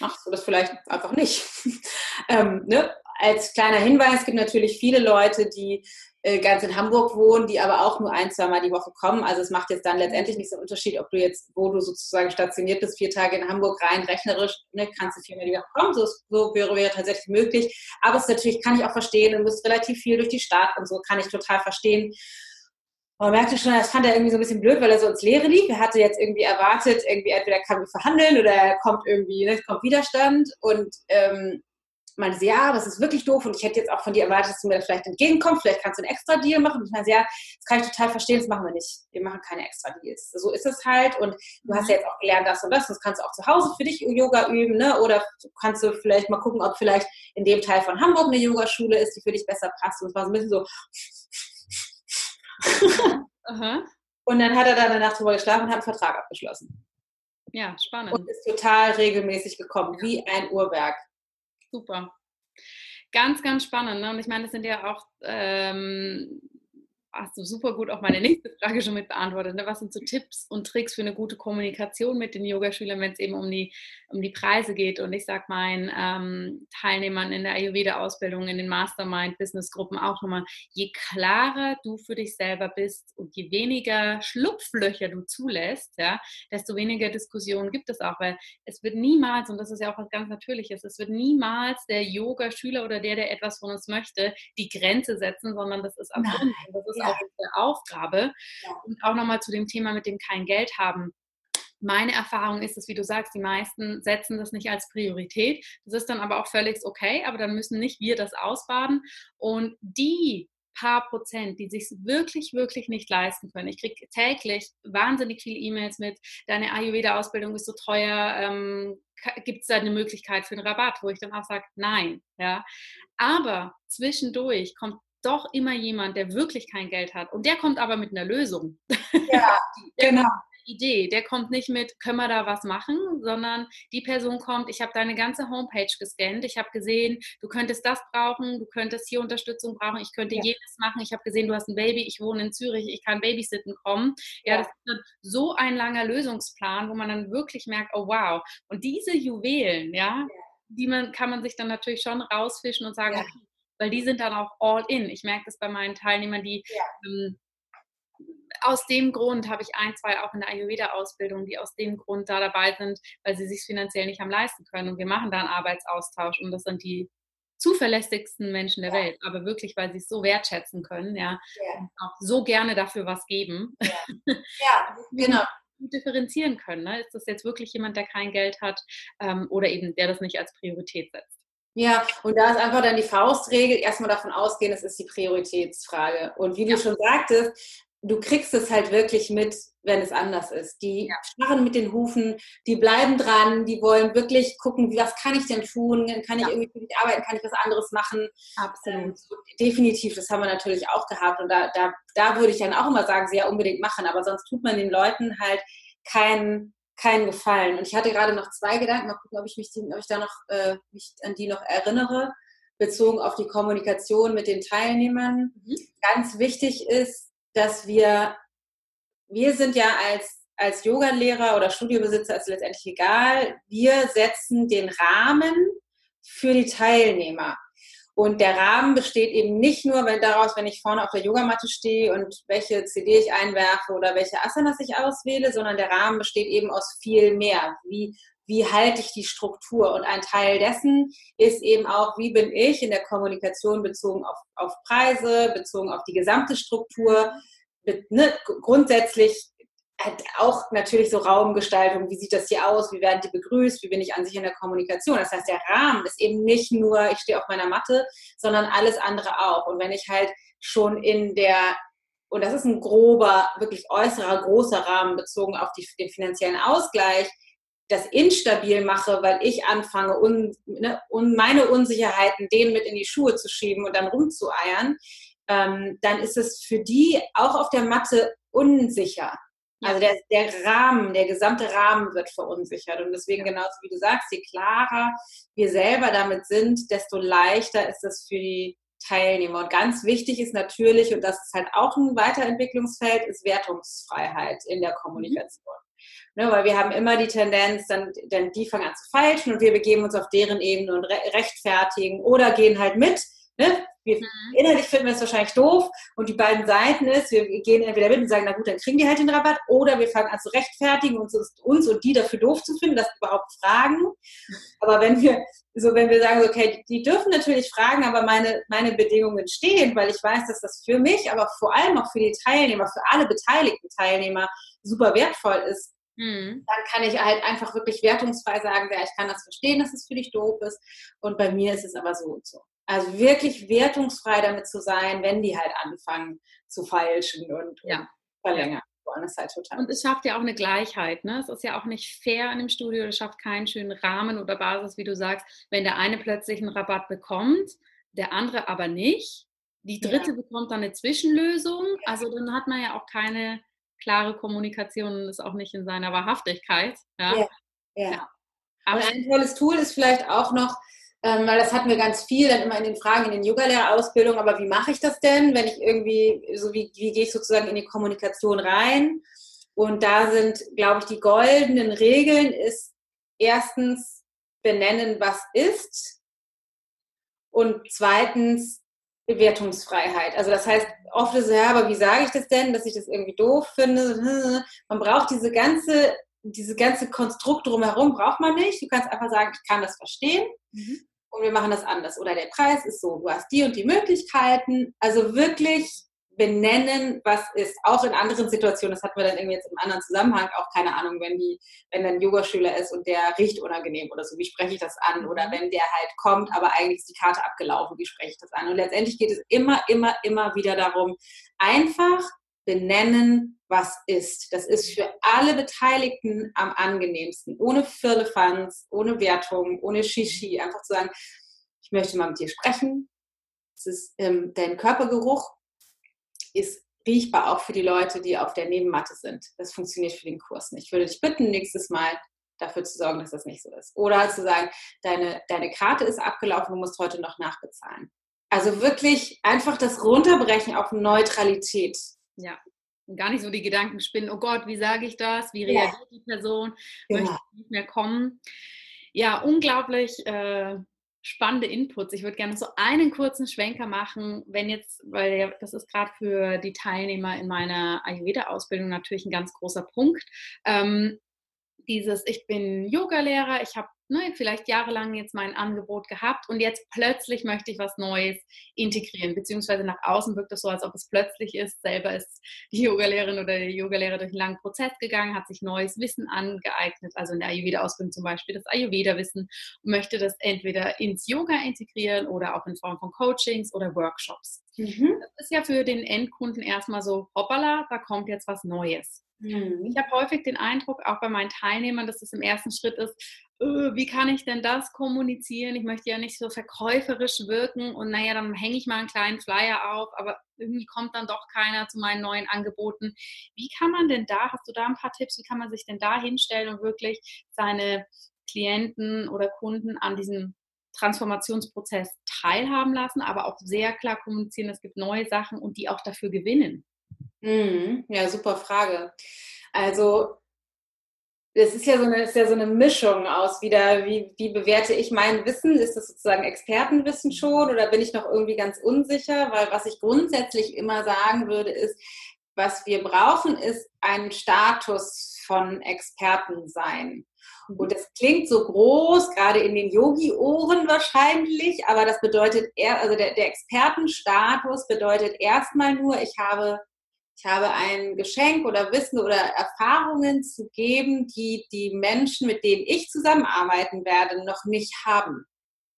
machst du das vielleicht einfach nicht. ähm, ne? Als kleiner Hinweis gibt natürlich viele Leute, die äh, ganz in Hamburg wohnen, die aber auch nur ein, zwei Mal die Woche kommen. Also es macht jetzt dann letztendlich nicht so einen Unterschied, ob du jetzt, wo du sozusagen stationiert bist, vier Tage in Hamburg rein, rechnerisch, ne, kannst du viermal die Woche kommen. So, so wäre, wäre tatsächlich möglich. Aber es natürlich, kann ich auch verstehen, du musst relativ viel durch die Stadt und so, kann ich total verstehen. Man merkte schon, das fand er irgendwie so ein bisschen blöd, weil er so ins Leere lief. Er hatte jetzt irgendwie erwartet, irgendwie entweder kann wir verhandeln oder er kommt irgendwie, ne, kommt Widerstand. Und ähm, meinte sie, ja, es ist wirklich doof und ich hätte jetzt auch von dir erwartet, dass du mir das vielleicht entgegenkommst, vielleicht kannst du einen extra Deal machen. Und ich meinte, ja, das kann ich total verstehen, das machen wir nicht. Wir machen keine extra Deals. So ist es halt und du hast ja jetzt auch gelernt, das und das, das kannst du auch zu Hause für dich Yoga üben, ne? oder kannst du vielleicht mal gucken, ob vielleicht in dem Teil von Hamburg eine Yogaschule ist, die für dich besser passt. Und es war so ein bisschen so. und dann hat er da danach drüber geschlafen und hat einen Vertrag abgeschlossen. Ja, spannend. Und ist total regelmäßig gekommen, wie ein Uhrwerk. Super. Ganz, ganz spannend. Ne? Und ich meine, das sind ja auch ähm, hast du super gut auch meine nächste Frage schon mit beantwortet. Ne? Was sind so Tipps und Tricks für eine gute Kommunikation mit den Yogaschülern, wenn es eben um die, um die Preise geht? Und ich sage meinen ähm, Teilnehmern in der Ayurveda-Ausbildung, in den Mastermind-Business-Gruppen auch nochmal, je klarer du für dich selber bist und je weniger Schlupflöcher du zulässt, ja, desto weniger Diskussionen gibt es auch, weil es wird niemals, und das ist ja auch was ganz Natürliches, es wird niemals der Yoga-Schüler oder der, der etwas von uns möchte, die Grenze setzen, sondern das ist uns. Das ist ja. auch unsere Aufgabe. Ja. Und auch nochmal zu dem Thema mit dem kein Geld haben. meine Erfahrung ist es, wie du sagst, die meisten setzen das nicht als Priorität. Das ist dann aber auch völlig okay, aber dann müssen nicht wir das ausbaden. Und die paar Prozent, die sich wirklich, wirklich nicht leisten können. Ich kriege täglich wahnsinnig viele E-Mails mit, deine Ayurveda-Ausbildung ist so teuer, ähm, gibt es da eine Möglichkeit für einen Rabatt, wo ich dann auch sage, nein. Ja. Aber zwischendurch kommt doch immer jemand, der wirklich kein Geld hat. Und der kommt aber mit einer Lösung. Ja, genau. Idee. Der kommt nicht mit, können wir da was machen, sondern die Person kommt, ich habe deine ganze Homepage gescannt, ich habe gesehen, du könntest das brauchen, du könntest hier Unterstützung brauchen, ich könnte ja. jenes machen, ich habe gesehen, du hast ein Baby, ich wohne in Zürich, ich kann Babysitten kommen. Ja, ja. das ist so ein langer Lösungsplan, wo man dann wirklich merkt, oh wow. Und diese Juwelen, ja, ja. die man, kann man sich dann natürlich schon rausfischen und sagen, okay, weil die sind dann auch all in. Ich merke das bei meinen Teilnehmern, die ähm, aus dem Grund habe ich ein, zwei auch in der Ayurveda-Ausbildung, die aus dem Grund da dabei sind, weil sie sich finanziell nicht haben leisten können. Und wir machen da einen Arbeitsaustausch und das sind die zuverlässigsten Menschen der ja. Welt, aber wirklich, weil sie es so wertschätzen können, ja, ja. auch so gerne dafür was geben. Ja, ja genau. differenzieren können. Ne? Ist das jetzt wirklich jemand, der kein Geld hat ähm, oder eben der das nicht als Priorität setzt? Ja, und da ist einfach dann die Faustregel, erstmal davon ausgehen, es ist die Prioritätsfrage. Und wie ja. du schon sagtest, du kriegst es halt wirklich mit, wenn es anders ist. Die ja. starren mit den Hufen, die bleiben dran, die wollen wirklich gucken, was kann ich denn tun? Kann ich ja. irgendwie für dich arbeiten? Kann ich was anderes machen? Absolut. Ähm, definitiv, das haben wir natürlich auch gehabt. Und da, da, da würde ich dann auch immer sagen, sie ja unbedingt machen. Aber sonst tut man den Leuten halt keinen keinen Gefallen. Und ich hatte gerade noch zwei Gedanken, mal gucken, ob ich mich, die, ob ich da noch äh, mich an die noch erinnere, bezogen auf die Kommunikation mit den Teilnehmern. Mhm. Ganz wichtig ist, dass wir, wir sind ja als, als Yoga-Lehrer oder Studiobesitzer, ist letztendlich egal, wir setzen den Rahmen für die Teilnehmer. Und der Rahmen besteht eben nicht nur wenn daraus, wenn ich vorne auf der Yogamatte stehe und welche CD ich einwerfe oder welche Asanas ich auswähle, sondern der Rahmen besteht eben aus viel mehr. Wie, wie halte ich die Struktur? Und ein Teil dessen ist eben auch, wie bin ich in der Kommunikation bezogen auf, auf Preise, bezogen auf die gesamte Struktur, ne, grundsätzlich auch natürlich so Raumgestaltung, wie sieht das hier aus, wie werden die begrüßt, wie bin ich an sich in der Kommunikation. Das heißt, der Rahmen ist eben nicht nur, ich stehe auf meiner Matte, sondern alles andere auch. Und wenn ich halt schon in der, und das ist ein grober, wirklich äußerer, großer Rahmen bezogen auf die, den finanziellen Ausgleich, das instabil mache, weil ich anfange, un, ne, un, meine Unsicherheiten denen mit in die Schuhe zu schieben und dann rumzueiern, ähm, dann ist es für die auch auf der Matte unsicher. Also der, der Rahmen, der gesamte Rahmen wird verunsichert. Und deswegen, genauso wie du sagst, je klarer wir selber damit sind, desto leichter ist es für die Teilnehmer. Und ganz wichtig ist natürlich, und das ist halt auch ein Weiterentwicklungsfeld, ist Wertungsfreiheit in der Kommunikation. Ne, weil wir haben immer die Tendenz, dann, dann die fangen an zu feilschen und wir begeben uns auf deren Ebene und rechtfertigen oder gehen halt mit Ne? Wir, mhm. Innerlich finden wir es wahrscheinlich doof und die beiden Seiten ist, wir gehen entweder mit und sagen, na gut, dann kriegen die halt den Rabatt oder wir fangen an zu rechtfertigen und uns, uns und die dafür doof zu finden, dass überhaupt fragen. Aber wenn wir, so wenn wir sagen, okay, die dürfen natürlich fragen, aber meine, meine Bedingungen stehen, weil ich weiß, dass das für mich, aber vor allem auch für die Teilnehmer, für alle beteiligten Teilnehmer super wertvoll ist, Mhm. Dann kann ich halt einfach wirklich wertungsfrei sagen, ja, ich kann das verstehen, dass es für dich doof ist. Und bei mir ist es aber so und so. Also wirklich wertungsfrei damit zu sein, wenn die halt anfangen zu feilschen und, ja. und verlängern. Das halt total. Und es schafft ja auch eine Gleichheit. Ne? Es ist ja auch nicht fair in dem Studio, es schafft keinen schönen Rahmen oder Basis, wie du sagst, wenn der eine plötzlich einen Rabatt bekommt, der andere aber nicht. Die dritte ja. bekommt dann eine Zwischenlösung. Ja. Also dann hat man ja auch keine klare Kommunikation und ist auch nicht in seiner Wahrhaftigkeit. Ja. ja. ja. Aber ein tolles Tool ist vielleicht auch noch, ähm, weil das hatten wir ganz viel dann immer in den Fragen in den Yoga-Lehrerausbildungen, aber wie mache ich das denn, wenn ich irgendwie, so wie, wie gehe ich sozusagen in die Kommunikation rein? Und da sind, glaube ich, die goldenen Regeln ist erstens benennen, was ist und zweitens Bewertungsfreiheit. Also das heißt, oft ist es ja, aber wie sage ich das denn, dass ich das irgendwie doof finde? Man braucht diese ganze, diese ganze Konstrukt drumherum braucht man nicht. Du kannst einfach sagen, ich kann das verstehen. Mhm und wir machen das anders. Oder der Preis ist so, du hast die und die Möglichkeiten. Also wirklich benennen, was ist. Auch in anderen Situationen, das hatten wir dann irgendwie jetzt im anderen Zusammenhang, auch keine Ahnung, wenn die, wenn ein Yogaschüler ist und der riecht unangenehm oder so, wie spreche ich das an? Oder wenn der halt kommt, aber eigentlich ist die Karte abgelaufen, wie spreche ich das an? Und letztendlich geht es immer, immer, immer wieder darum, einfach benennen, was ist. Das ist für alle Beteiligten am angenehmsten. Ohne Firlefanz, ohne Wertung, ohne Shishi. Einfach zu sagen, ich möchte mal mit dir sprechen. Ist ähm, dein Körpergeruch ist riechbar auch für die Leute, die auf der Nebenmatte sind. Das funktioniert für den Kurs nicht. Ich würde dich bitten, nächstes Mal dafür zu sorgen, dass das nicht so ist. Oder zu sagen, deine, deine Karte ist abgelaufen, du musst heute noch nachbezahlen. Also wirklich einfach das Runterbrechen auf Neutralität. Ja. Gar nicht so die Gedanken spinnen, oh Gott, wie sage ich das? Wie reagiert ja. die Person? Möchte ich nicht mehr kommen? Ja, unglaublich äh, spannende Inputs. Ich würde gerne so einen kurzen Schwenker machen, wenn jetzt, weil das ist gerade für die Teilnehmer in meiner Ayurveda-Ausbildung natürlich ein ganz großer Punkt. Ähm, dieses, ich bin Yogalehrer, ich habe ne, vielleicht jahrelang jetzt mein Angebot gehabt und jetzt plötzlich möchte ich was Neues integrieren, beziehungsweise nach außen wirkt es so, als ob es plötzlich ist. Selber ist die Yogalehrerin oder der Yogalehrer durch einen langen Prozess gegangen, hat sich neues Wissen angeeignet, also in der Ayurveda-Ausbildung zum Beispiel das Ayurveda-Wissen und möchte das entweder ins Yoga integrieren oder auch in Form von Coachings oder Workshops. Mhm. Das ist ja für den Endkunden erstmal so, hoppala, da kommt jetzt was Neues. Mhm. Ich habe häufig den Eindruck, auch bei meinen Teilnehmern, dass es im ersten Schritt ist, öh, wie kann ich denn das kommunizieren? Ich möchte ja nicht so verkäuferisch wirken und naja, dann hänge ich mal einen kleinen Flyer auf, aber irgendwie kommt dann doch keiner zu meinen neuen Angeboten. Wie kann man denn da, hast du da ein paar Tipps, wie kann man sich denn da hinstellen und wirklich seine Klienten oder Kunden an diesem Transformationsprozess teilhaben lassen, aber auch sehr klar kommunizieren, es gibt neue Sachen und die auch dafür gewinnen? Mhm. Ja, super Frage. Also es ist ja so eine, ist ja so eine Mischung aus wieder, wie, wie bewerte ich mein Wissen? Ist das sozusagen Expertenwissen schon oder bin ich noch irgendwie ganz unsicher? Weil was ich grundsätzlich immer sagen würde, ist, was wir brauchen, ist ein Status von Experten sein. Und das klingt so groß, gerade in den Yogi-Ohren wahrscheinlich, aber das bedeutet, eher, also der, der Expertenstatus bedeutet erstmal nur, ich habe ich habe ein Geschenk oder Wissen oder Erfahrungen zu geben, die die Menschen, mit denen ich zusammenarbeiten werde, noch nicht haben.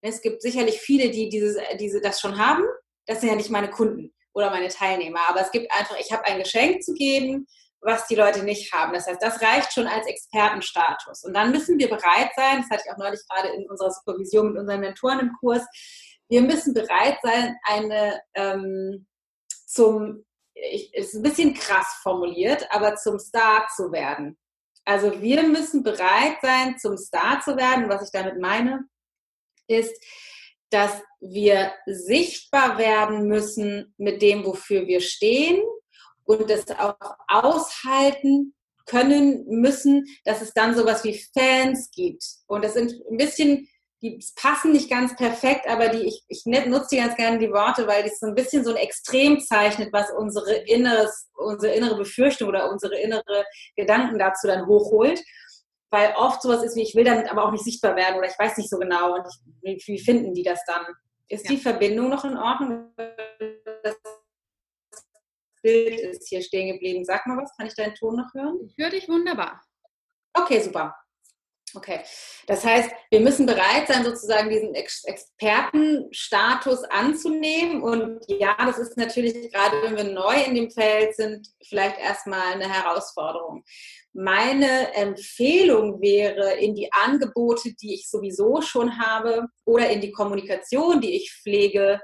Es gibt sicherlich viele, die dieses, diese, das schon haben. Das sind ja nicht meine Kunden oder meine Teilnehmer. Aber es gibt einfach, ich habe ein Geschenk zu geben, was die Leute nicht haben. Das heißt, das reicht schon als Expertenstatus. Und dann müssen wir bereit sein, das hatte ich auch neulich gerade in unserer Supervision mit unseren Mentoren im Kurs, wir müssen bereit sein, eine ähm, zum ich, ist ein bisschen krass formuliert, aber zum Star zu werden. Also wir müssen bereit sein, zum Star zu werden. Was ich damit meine, ist, dass wir sichtbar werden müssen mit dem, wofür wir stehen und das auch aushalten können müssen, dass es dann sowas wie Fans gibt. Und das sind ein bisschen die passen nicht ganz perfekt, aber die, ich, ich nutze die ganz gerne die Worte, weil die so ein bisschen so ein Extrem zeichnet, was unsere, inneres, unsere innere Befürchtung oder unsere innere Gedanken dazu dann hochholt. Weil oft sowas ist wie, ich will damit aber auch nicht sichtbar werden oder ich weiß nicht so genau und wie, wie finden die das dann? Ist ja. die Verbindung noch in Ordnung? Das Bild ist hier stehen geblieben. Sag mal was, kann ich deinen Ton noch hören? Ich höre dich wunderbar. Okay, super. Okay, das heißt, wir müssen bereit sein, sozusagen diesen Ex Expertenstatus anzunehmen. Und ja, das ist natürlich gerade, wenn wir neu in dem Feld sind, vielleicht erstmal eine Herausforderung. Meine Empfehlung wäre, in die Angebote, die ich sowieso schon habe, oder in die Kommunikation, die ich pflege,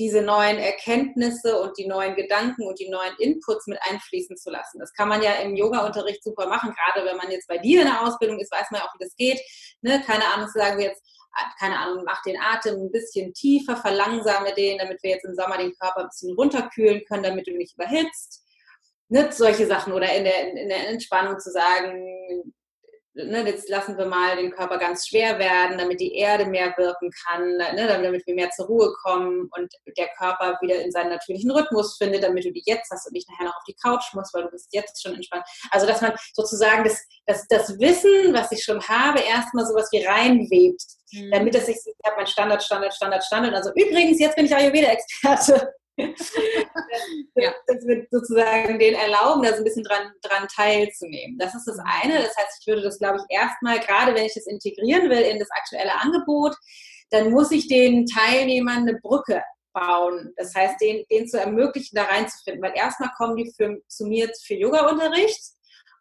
diese neuen Erkenntnisse und die neuen Gedanken und die neuen Inputs mit einfließen zu lassen. Das kann man ja im Yoga-Unterricht super machen, gerade wenn man jetzt bei dir in der Ausbildung ist, weiß man ja auch, wie das geht. Ne? Keine Ahnung, sagen wir jetzt, keine Ahnung, mach den Atem ein bisschen tiefer, verlangsame den, damit wir jetzt im Sommer den Körper ein bisschen runterkühlen können, damit du nicht überhitzt. Ne? Solche Sachen oder in der, in der Entspannung zu sagen, ne, jetzt lassen wir mal den Körper ganz schwer werden, damit die Erde mehr wirken kann, ne, damit wir mehr zur Ruhe kommen und der Körper wieder in seinen natürlichen Rhythmus findet, damit du die jetzt hast und nicht nachher noch auf die Couch musst, weil du bist jetzt schon entspannt. Also dass man sozusagen das, das, das Wissen, was ich schon habe, erstmal sowas wie reinwebt, mhm. damit es sich, ich habe mein Standard, Standard, Standard, Standard. Also übrigens, jetzt bin ich Ayurveda-Experte. ja. das wird sozusagen den erlauben, da so ein bisschen dran, dran teilzunehmen. Das ist das mhm. eine. Das heißt, ich würde das, glaube ich, erstmal, gerade wenn ich das integrieren will in das aktuelle Angebot, dann muss ich den Teilnehmern eine Brücke bauen. Das heißt, den, den zu ermöglichen, da reinzufinden. Weil erstmal kommen die für, zu mir für Yoga-Unterricht.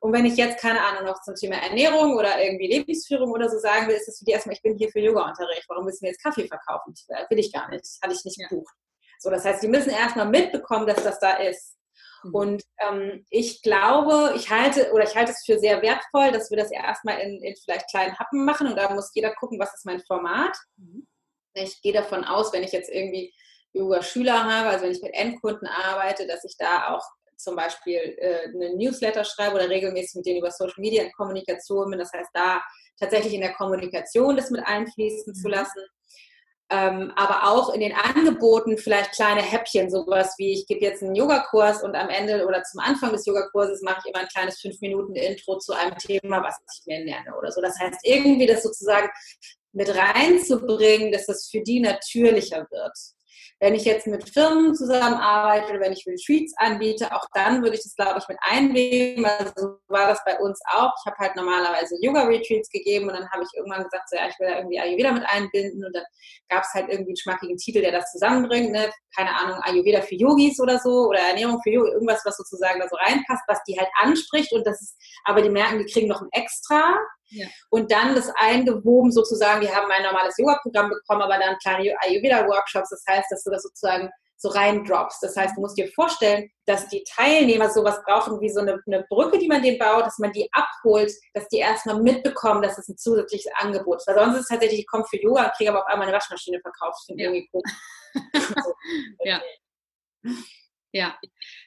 Und wenn ich jetzt, keine Ahnung, noch zum Thema Ernährung oder irgendwie Lebensführung oder so sagen will, ist das für die erstmal, ich bin hier für Yoga-Unterricht. Warum müssen wir jetzt Kaffee verkaufen? Will ich gar nicht. Hatte ich nicht gebucht. So, das heißt, die müssen erstmal mitbekommen, dass das da ist. Mhm. Und ähm, ich glaube, ich halte oder ich halte es für sehr wertvoll, dass wir das erstmal in, in vielleicht kleinen Happen machen und da muss jeder gucken, was ist mein Format. Mhm. Ich gehe davon aus, wenn ich jetzt irgendwie Yoga-Schüler habe, also wenn ich mit Endkunden arbeite, dass ich da auch zum Beispiel äh, einen Newsletter schreibe oder regelmäßig mit denen über Social Media in Kommunikation bin. Das heißt, da tatsächlich in der Kommunikation das mit einfließen mhm. zu lassen ähm, aber auch in den Angeboten vielleicht kleine Häppchen, sowas wie ich gebe jetzt einen Yogakurs und am Ende oder zum Anfang des Yogakurses mache ich immer ein kleines fünf Minuten Intro zu einem Thema, was ich mir nenne oder so. Das heißt, irgendwie das sozusagen mit reinzubringen, dass das für die natürlicher wird. Wenn ich jetzt mit Firmen zusammenarbeite oder wenn ich Retreats anbiete, auch dann würde ich das, glaube ich, mit einweben. Also war das bei uns auch. Ich habe halt normalerweise Yoga-Retreats gegeben und dann habe ich irgendwann gesagt, so, ja, ich will da irgendwie Ayurveda mit einbinden und dann gab es halt irgendwie einen schmackigen Titel, der das zusammenbringt. Ne? Keine Ahnung, Ayurveda für Yogis oder so oder Ernährung für Yogi, irgendwas, was sozusagen da so reinpasst, was die halt anspricht und das ist, aber die merken, die kriegen noch ein Extra ja. Und dann das eingewoben sozusagen, die haben ein normales Yoga-Programm bekommen, aber dann kleine Ayurveda-Workshops. Das heißt, dass du das sozusagen so reindroppst. Das heißt, du musst dir vorstellen, dass die Teilnehmer sowas brauchen wie so eine, eine, Brücke, die man denen baut, dass man die abholt, dass die erstmal mitbekommen, dass es ein zusätzliches Angebot ist. Weil sonst ist es tatsächlich, ich komme für Yoga und kriege aber auf einmal eine Waschmaschine verkauft. Finde ja. irgendwie cool. ja. Ja,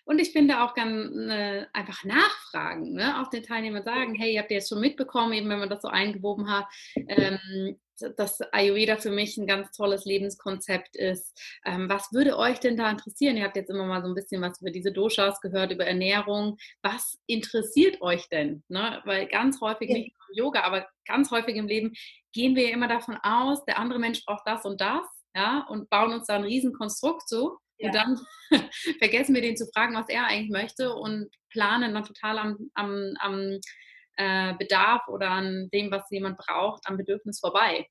und ich finde auch ganz äh, einfach nachfragen, ne? auch den Teilnehmern sagen, hey, habt ihr jetzt schon mitbekommen, eben wenn man das so eingewoben hat, ähm, dass Ayurveda für mich ein ganz tolles Lebenskonzept ist. Ähm, was würde euch denn da interessieren? Ihr habt jetzt immer mal so ein bisschen was über diese Doshas gehört, über Ernährung. Was interessiert euch denn? Ne? Weil ganz häufig, ja. nicht nur im Yoga, aber ganz häufig im Leben gehen wir ja immer davon aus, der andere Mensch braucht das und das, ja, und bauen uns da ein Riesenkonstrukt zu ja. Und dann vergessen wir den zu fragen, was er eigentlich möchte und planen dann total am, am, am äh, Bedarf oder an dem, was jemand braucht, am Bedürfnis vorbei.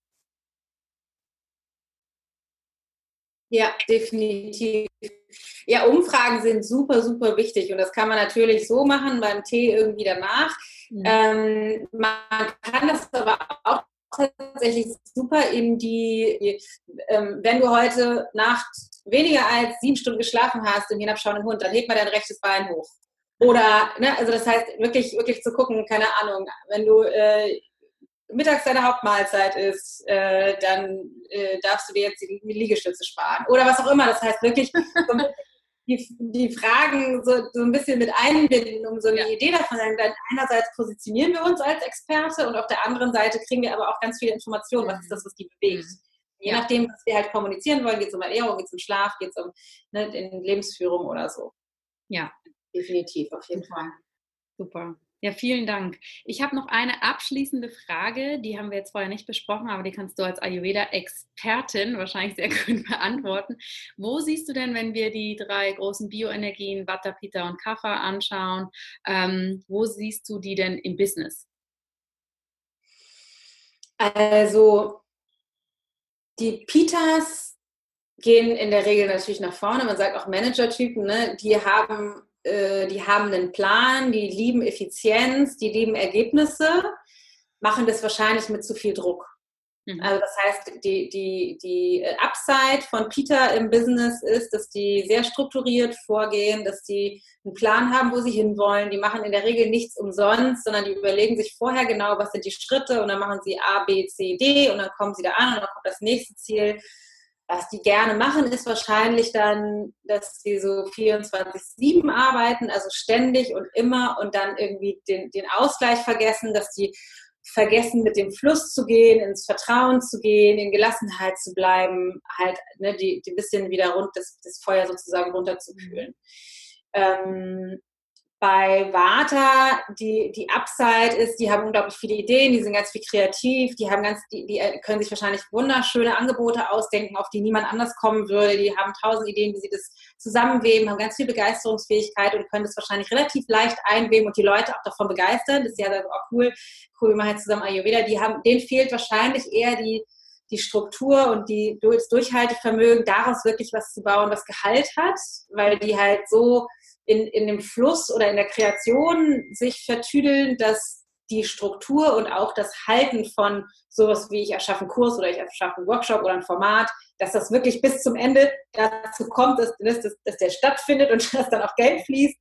Ja, definitiv. Ja, Umfragen sind super, super wichtig und das kann man natürlich so machen beim Tee irgendwie danach. Ja. Ähm, man kann das aber auch tatsächlich super in die, ähm, wenn du heute Nacht weniger als sieben Stunden geschlafen hast im hinabschauenden Hund, dann hebt mal dein rechtes Bein hoch. Oder, ne, also das heißt, wirklich, wirklich zu gucken, keine Ahnung, wenn du äh, mittags deine Hauptmahlzeit ist, äh, dann äh, darfst du dir jetzt die Liegestütze sparen. Oder was auch immer. Das heißt wirklich die, die Fragen so, so ein bisschen mit einbinden, um so eine ja. Idee davon zu haben. Einerseits positionieren wir uns als Experte und auf der anderen Seite kriegen wir aber auch ganz viele Informationen. Was ist das, was die bewegt? Mhm. Je nachdem, was wir halt kommunizieren wollen, geht es um Ernährung, geht es um Schlaf, geht es um ne, Lebensführung oder so. Ja. Definitiv, auf jeden. Fall. Super. Ja, vielen Dank. Ich habe noch eine abschließende Frage, die haben wir jetzt vorher nicht besprochen, aber die kannst du als Ayurveda-Expertin wahrscheinlich sehr gut beantworten. Wo siehst du denn, wenn wir die drei großen Bioenergien, Vata, Pitta und Kapha anschauen, ähm, wo siehst du die denn im Business? Also die Pitas gehen in der Regel natürlich nach vorne. Man sagt auch Manager-Typen, ne? die, haben, äh, die haben einen Plan, die lieben Effizienz, die lieben Ergebnisse, machen das wahrscheinlich mit zu viel Druck. Mhm. Also das heißt, die, die, die Upside von Peter im Business ist, dass die sehr strukturiert vorgehen, dass die einen Plan haben, wo sie hinwollen. Die machen in der Regel nichts umsonst, sondern die überlegen sich vorher genau, was sind die Schritte und dann machen sie A, B, C, D und dann kommen sie da an und dann kommt das nächste Ziel. Was die gerne machen, ist wahrscheinlich dann, dass sie so 24-7 arbeiten, also ständig und immer und dann irgendwie den, den Ausgleich vergessen, dass die vergessen, mit dem Fluss zu gehen, ins Vertrauen zu gehen, in Gelassenheit zu bleiben, halt ne, die, die bisschen wieder rund das, das Feuer sozusagen runterzukühlen. Ähm, bei Vata, die, die Upside ist, die haben unglaublich viele Ideen, die sind ganz viel kreativ, die haben ganz, die, die können sich wahrscheinlich wunderschöne Angebote ausdenken, auf die niemand anders kommen würde. Die haben tausend Ideen, wie sie das zusammenweben, haben ganz viel Begeisterungsfähigkeit und können das wahrscheinlich relativ leicht einweben und die Leute auch davon begeistern. Das ist ja auch cool, cool, wir machen jetzt zusammen Ayurveda. Die haben, denen fehlt wahrscheinlich eher die, die Struktur und die, das Durchhaltevermögen, daraus wirklich was zu bauen, was Gehalt hat, weil die halt so in, in dem Fluss oder in der Kreation sich vertüdeln, dass die Struktur und auch das Halten von sowas wie ich erschaffe einen Kurs oder ich erschaffe einen Workshop oder ein Format, dass das wirklich bis zum Ende dazu kommt, dass, dass, dass der stattfindet und dass dann auch Geld fließt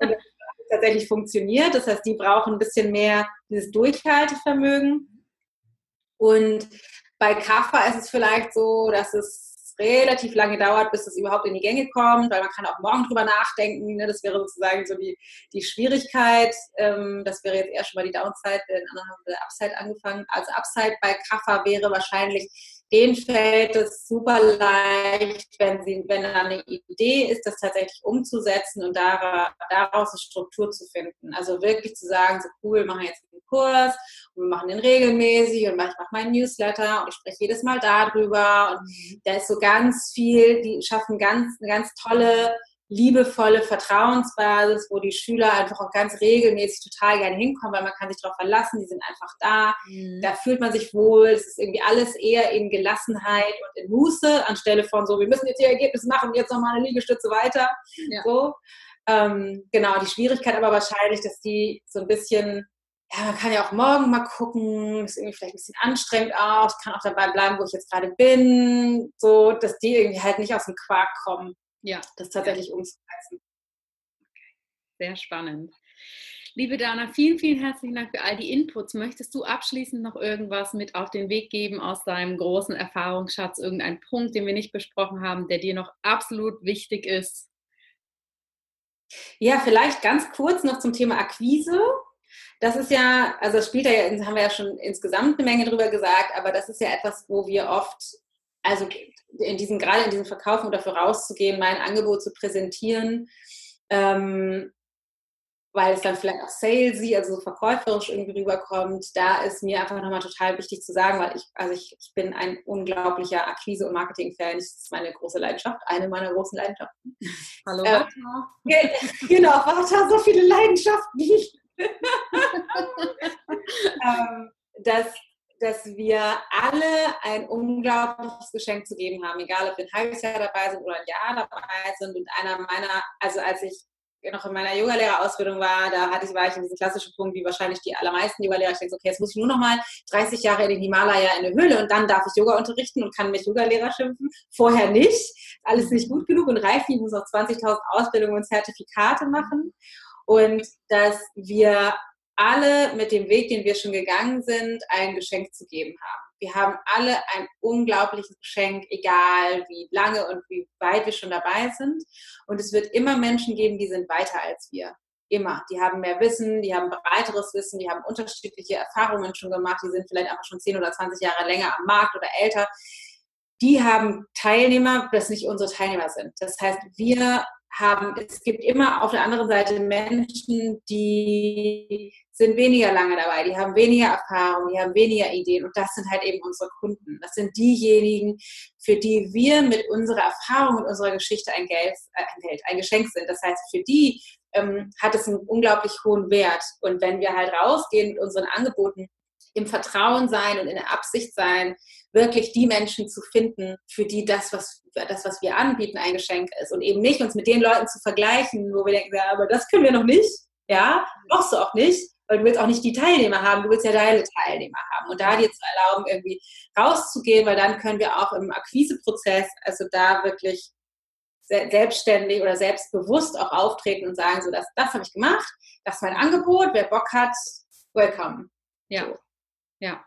und das tatsächlich funktioniert. Das heißt, die brauchen ein bisschen mehr dieses Durchhaltevermögen. Und bei Kaffa ist es vielleicht so, dass es relativ lange dauert, bis es überhaupt in die Gänge kommt, weil man kann auch morgen drüber nachdenken. Ne? Das wäre sozusagen so die, die Schwierigkeit. Ähm, das wäre jetzt eher schon mal die Downside, den anderen haben wir Upside angefangen. Also Upside bei Kaffer wäre wahrscheinlich denen fällt es super leicht, wenn, sie, wenn da eine Idee ist, das tatsächlich umzusetzen und daraus eine Struktur zu finden. Also wirklich zu sagen, so cool, wir machen jetzt einen Kurs und wir machen den regelmäßig und ich mache meinen Newsletter und ich spreche jedes Mal darüber und mhm. da ist so ganz viel, die schaffen ganz, eine ganz tolle liebevolle Vertrauensbasis, wo die Schüler einfach auch ganz regelmäßig total gerne hinkommen, weil man kann sich darauf verlassen, die sind einfach da, mhm. da fühlt man sich wohl, es ist irgendwie alles eher in Gelassenheit und in Muße, anstelle von so, wir müssen jetzt hier Ergebnis machen jetzt nochmal eine Liegestütze weiter. Ja. So. Ähm, genau, die Schwierigkeit aber wahrscheinlich, dass die so ein bisschen, ja, man kann ja auch morgen mal gucken, ist irgendwie vielleicht ein bisschen anstrengend auch, ich kann auch dabei bleiben, wo ich jetzt gerade bin, so, dass die irgendwie halt nicht aus dem Quark kommen ja. das tatsächlich ja. umzusetzen. Okay. Sehr spannend. Liebe Dana, vielen, vielen herzlichen Dank für all die Inputs. Möchtest du abschließend noch irgendwas mit auf den Weg geben aus deinem großen Erfahrungsschatz, irgendeinen Punkt, den wir nicht besprochen haben, der dir noch absolut wichtig ist? Ja, vielleicht ganz kurz noch zum Thema Akquise. Das ist ja, also das spielt ja, haben wir ja schon insgesamt eine Menge drüber gesagt, aber das ist ja etwas, wo wir oft also in diesem, gerade in diesem Verkaufen oder dafür rauszugehen, mein Angebot zu präsentieren, ähm, weil es dann vielleicht auch salesy, also so verkäuferisch irgendwie rüberkommt, da ist mir einfach nochmal total wichtig zu sagen, weil ich, also ich, ich bin ein unglaublicher Akquise- und Marketing-Fan. Das ist meine große Leidenschaft, eine meiner großen Leidenschaften. Hallo, äh, Genau, Warte, so viele Leidenschaften. ähm, dass dass wir alle ein unglaubliches Geschenk zu geben haben, egal ob wir ein halbes Jahr dabei sind oder ein Jahr dabei sind. Und einer meiner, also als ich noch in meiner Yogalehrerausbildung war, da hatte ich, war ich in diesem klassischen Punkt, wie wahrscheinlich die allermeisten Yogalehrer. Ich denke, okay, jetzt muss ich nur noch mal 30 Jahre in den Himalaya in der Höhle und dann darf ich Yoga unterrichten und kann mich Yogalehrer schimpfen. Vorher nicht. Alles nicht gut genug und reif. Ich muss noch 20.000 Ausbildungen und Zertifikate machen. Und dass wir alle mit dem Weg, den wir schon gegangen sind, ein Geschenk zu geben haben. Wir haben alle ein unglaubliches Geschenk, egal wie lange und wie weit wir schon dabei sind. Und es wird immer Menschen geben, die sind weiter als wir. Immer. Die haben mehr Wissen, die haben breiteres Wissen, die haben unterschiedliche Erfahrungen schon gemacht, die sind vielleicht einfach schon 10 oder 20 Jahre länger am Markt oder älter. Die haben Teilnehmer, das nicht unsere Teilnehmer sind. Das heißt, wir haben, es gibt immer auf der anderen Seite Menschen, die sind weniger lange dabei, die haben weniger Erfahrung, die haben weniger Ideen und das sind halt eben unsere Kunden. Das sind diejenigen, für die wir mit unserer Erfahrung und unserer Geschichte ein Geld, äh, ein, Geld ein Geschenk sind. Das heißt, für die ähm, hat es einen unglaublich hohen Wert. Und wenn wir halt rausgehen mit unseren Angeboten, im Vertrauen sein und in der Absicht sein, wirklich die Menschen zu finden, für die das, was, das, was wir anbieten, ein Geschenk ist. Und eben nicht uns mit den Leuten zu vergleichen, wo wir denken, ja, aber das können wir noch nicht. Ja, brauchst du auch nicht weil du willst auch nicht die Teilnehmer haben, du willst ja deine Teilnehmer haben. Und da dir zu erlauben, irgendwie rauszugehen, weil dann können wir auch im Akquiseprozess, also da wirklich selbstständig oder selbstbewusst auch auftreten und sagen, so, das, das habe ich gemacht, das ist mein Angebot, wer Bock hat, welcome. Ja, so. ja.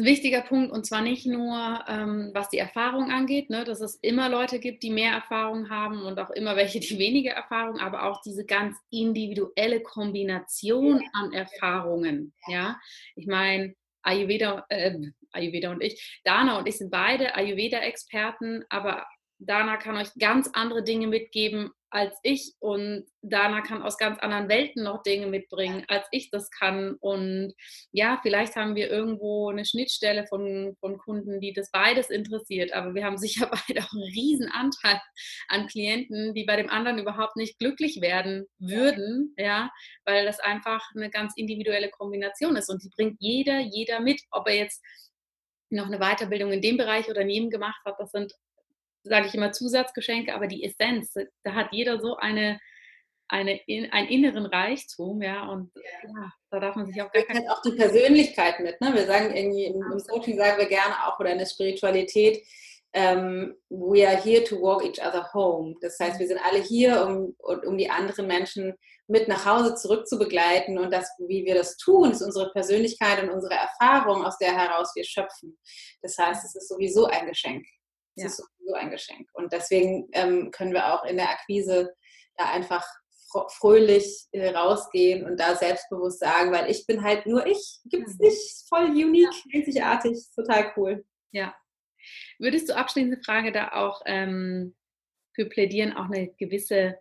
Ein wichtiger Punkt und zwar nicht nur, ähm, was die Erfahrung angeht, ne, dass es immer Leute gibt, die mehr Erfahrung haben und auch immer welche, die weniger Erfahrung, aber auch diese ganz individuelle Kombination an Erfahrungen. Ja, ich meine, Ayurveda, äh, Ayurveda und ich, Dana und ich sind beide Ayurveda-Experten, aber Dana kann euch ganz andere Dinge mitgeben als ich und Dana kann aus ganz anderen Welten noch Dinge mitbringen, als ich das kann. Und ja, vielleicht haben wir irgendwo eine Schnittstelle von, von Kunden, die das beides interessiert, aber wir haben sicher beide auch einen riesen Anteil an Klienten, die bei dem anderen überhaupt nicht glücklich werden würden, ja, weil das einfach eine ganz individuelle Kombination ist. Und die bringt jeder, jeder mit, ob er jetzt noch eine Weiterbildung in dem Bereich oder in jedem gemacht hat, das sind sage ich immer Zusatzgeschenke, aber die Essenz, da hat jeder so eine, eine in, einen inneren Reichtum, ja, und ja, da darf man sich auch gar keine... auch die Persönlichkeit mit, ne? Wir sagen irgendwie, im, im Coaching sagen wir gerne auch, oder in der Spiritualität, um, ähm, we are here to walk each other home. Das heißt, wir sind alle hier, um, um die anderen Menschen mit nach Hause zurück zu begleiten und das, wie wir das tun, ist unsere Persönlichkeit und unsere Erfahrung, aus der heraus wir schöpfen. Das heißt, es ist sowieso ein Geschenk. Ja. ist sowieso ein Geschenk. Und deswegen ähm, können wir auch in der Akquise da einfach fröhlich äh, rausgehen und da selbstbewusst sagen, weil ich bin halt nur ich. Gibt es mhm. nicht voll unique, ja. einzigartig, total cool. Ja. Würdest du abschließende Frage da auch ähm, für plädieren, auch eine gewisse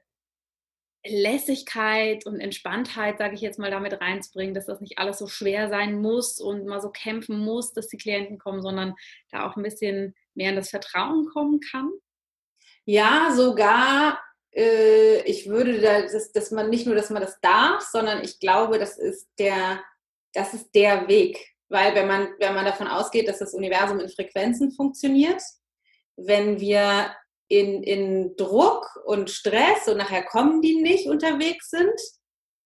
Lässigkeit und Entspanntheit, sage ich jetzt mal, damit reinzubringen, dass das nicht alles so schwer sein muss und mal so kämpfen muss, dass die Klienten kommen, sondern da auch ein bisschen mehr in das Vertrauen kommen kann? Ja, sogar. Äh, ich würde da, dass, dass man nicht nur, dass man das darf, sondern ich glaube, das ist der, das ist der Weg. Weil wenn man, wenn man davon ausgeht, dass das Universum in Frequenzen funktioniert, wenn wir in, in Druck und Stress und nachher kommen die nicht unterwegs sind,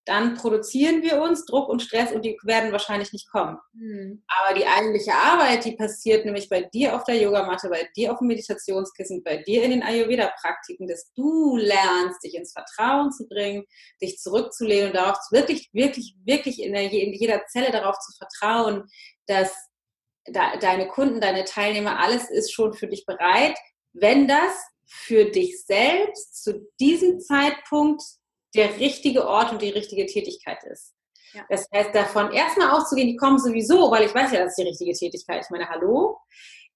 dann produzieren wir uns Druck und Stress und die werden wahrscheinlich nicht kommen. Mhm. Aber die eigentliche Arbeit, die passiert nämlich bei dir auf der Yogamatte, bei dir auf dem Meditationskissen, bei dir in den Ayurveda-Praktiken, dass du lernst, dich ins Vertrauen zu bringen, dich zurückzulehnen und darauf wirklich, wirklich, wirklich in, der, in jeder Zelle darauf zu vertrauen, dass da, deine Kunden, deine Teilnehmer, alles ist schon für dich bereit, wenn das für dich selbst zu diesem Zeitpunkt der richtige Ort und die richtige Tätigkeit ist. Ja. Das heißt, davon erstmal auszugehen, die kommen sowieso, weil ich weiß ja, das ist die richtige Tätigkeit. Ich meine, hallo?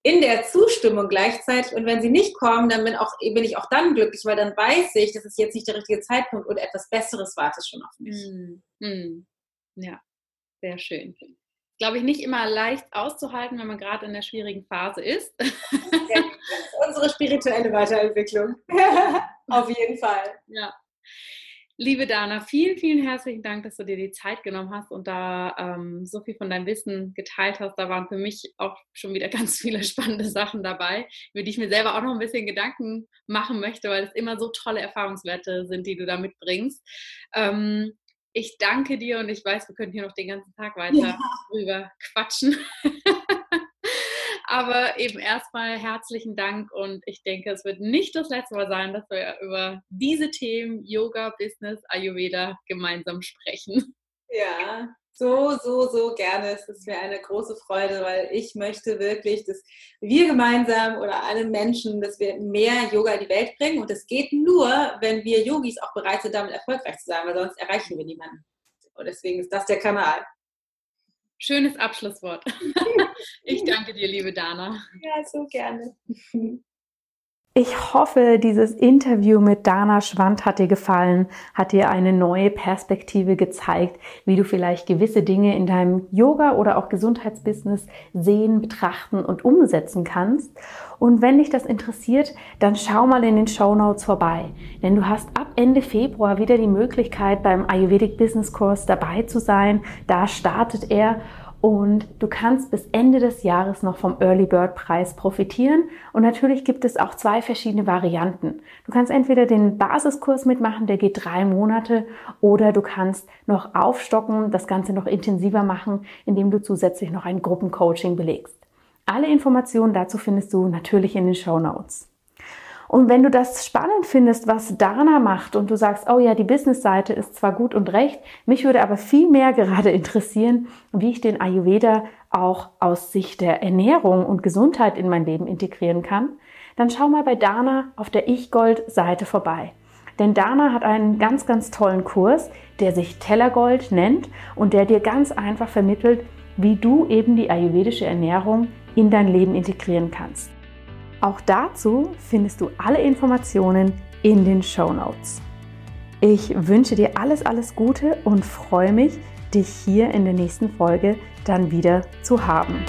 In der Zustimmung gleichzeitig und wenn sie nicht kommen, dann bin, auch, bin ich auch dann glücklich, weil dann weiß ich, das ist jetzt nicht der richtige Zeitpunkt und etwas Besseres wartet schon auf mich. Hm. Hm. Ja, sehr schön. Glaube ich, nicht immer leicht auszuhalten, wenn man gerade in der schwierigen Phase ist. Ja, unsere spirituelle Weiterentwicklung. auf jeden Fall. Ja. Liebe Dana, vielen, vielen herzlichen Dank, dass du dir die Zeit genommen hast und da ähm, so viel von deinem Wissen geteilt hast. Da waren für mich auch schon wieder ganz viele spannende Sachen dabei, über die ich mir selber auch noch ein bisschen Gedanken machen möchte, weil es immer so tolle Erfahrungswerte sind, die du da mitbringst. Ähm, ich danke dir und ich weiß, wir können hier noch den ganzen Tag weiter ja. drüber quatschen. Aber eben erstmal herzlichen Dank und ich denke, es wird nicht das letzte Mal sein, dass wir über diese Themen Yoga, Business, Ayurveda gemeinsam sprechen. Ja, so, so, so gerne. Es ist mir eine große Freude, weil ich möchte wirklich, dass wir gemeinsam oder alle Menschen, dass wir mehr Yoga in die Welt bringen. Und das geht nur, wenn wir Yogis auch bereit sind, damit erfolgreich zu sein, weil sonst erreichen wir niemanden. Und deswegen ist das der Kanal. Schönes Abschlusswort. Ich danke dir, liebe Dana. Ja, so gerne. Ich hoffe, dieses Interview mit Dana Schwand hat dir gefallen, hat dir eine neue Perspektive gezeigt, wie du vielleicht gewisse Dinge in deinem Yoga oder auch Gesundheitsbusiness sehen, betrachten und umsetzen kannst. Und wenn dich das interessiert, dann schau mal in den Show Notes vorbei, denn du hast ab Ende Februar wieder die Möglichkeit, beim Ayurvedic Business Course dabei zu sein. Da startet er und du kannst bis Ende des Jahres noch vom Early Bird Preis profitieren. Und natürlich gibt es auch zwei verschiedene Varianten. Du kannst entweder den Basiskurs mitmachen, der geht drei Monate, oder du kannst noch aufstocken, das Ganze noch intensiver machen, indem du zusätzlich noch ein Gruppencoaching belegst. Alle Informationen dazu findest du natürlich in den Show Notes. Und wenn du das spannend findest, was Dana macht und du sagst, oh ja, die Business-Seite ist zwar gut und recht, mich würde aber viel mehr gerade interessieren, wie ich den Ayurveda auch aus Sicht der Ernährung und Gesundheit in mein Leben integrieren kann, dann schau mal bei Dana auf der Ich-Gold-Seite vorbei. Denn Dana hat einen ganz, ganz tollen Kurs, der sich Tellergold nennt und der dir ganz einfach vermittelt, wie du eben die ayurvedische Ernährung in dein Leben integrieren kannst. Auch dazu findest du alle Informationen in den Show Notes. Ich wünsche dir alles, alles Gute und freue mich, dich hier in der nächsten Folge dann wieder zu haben.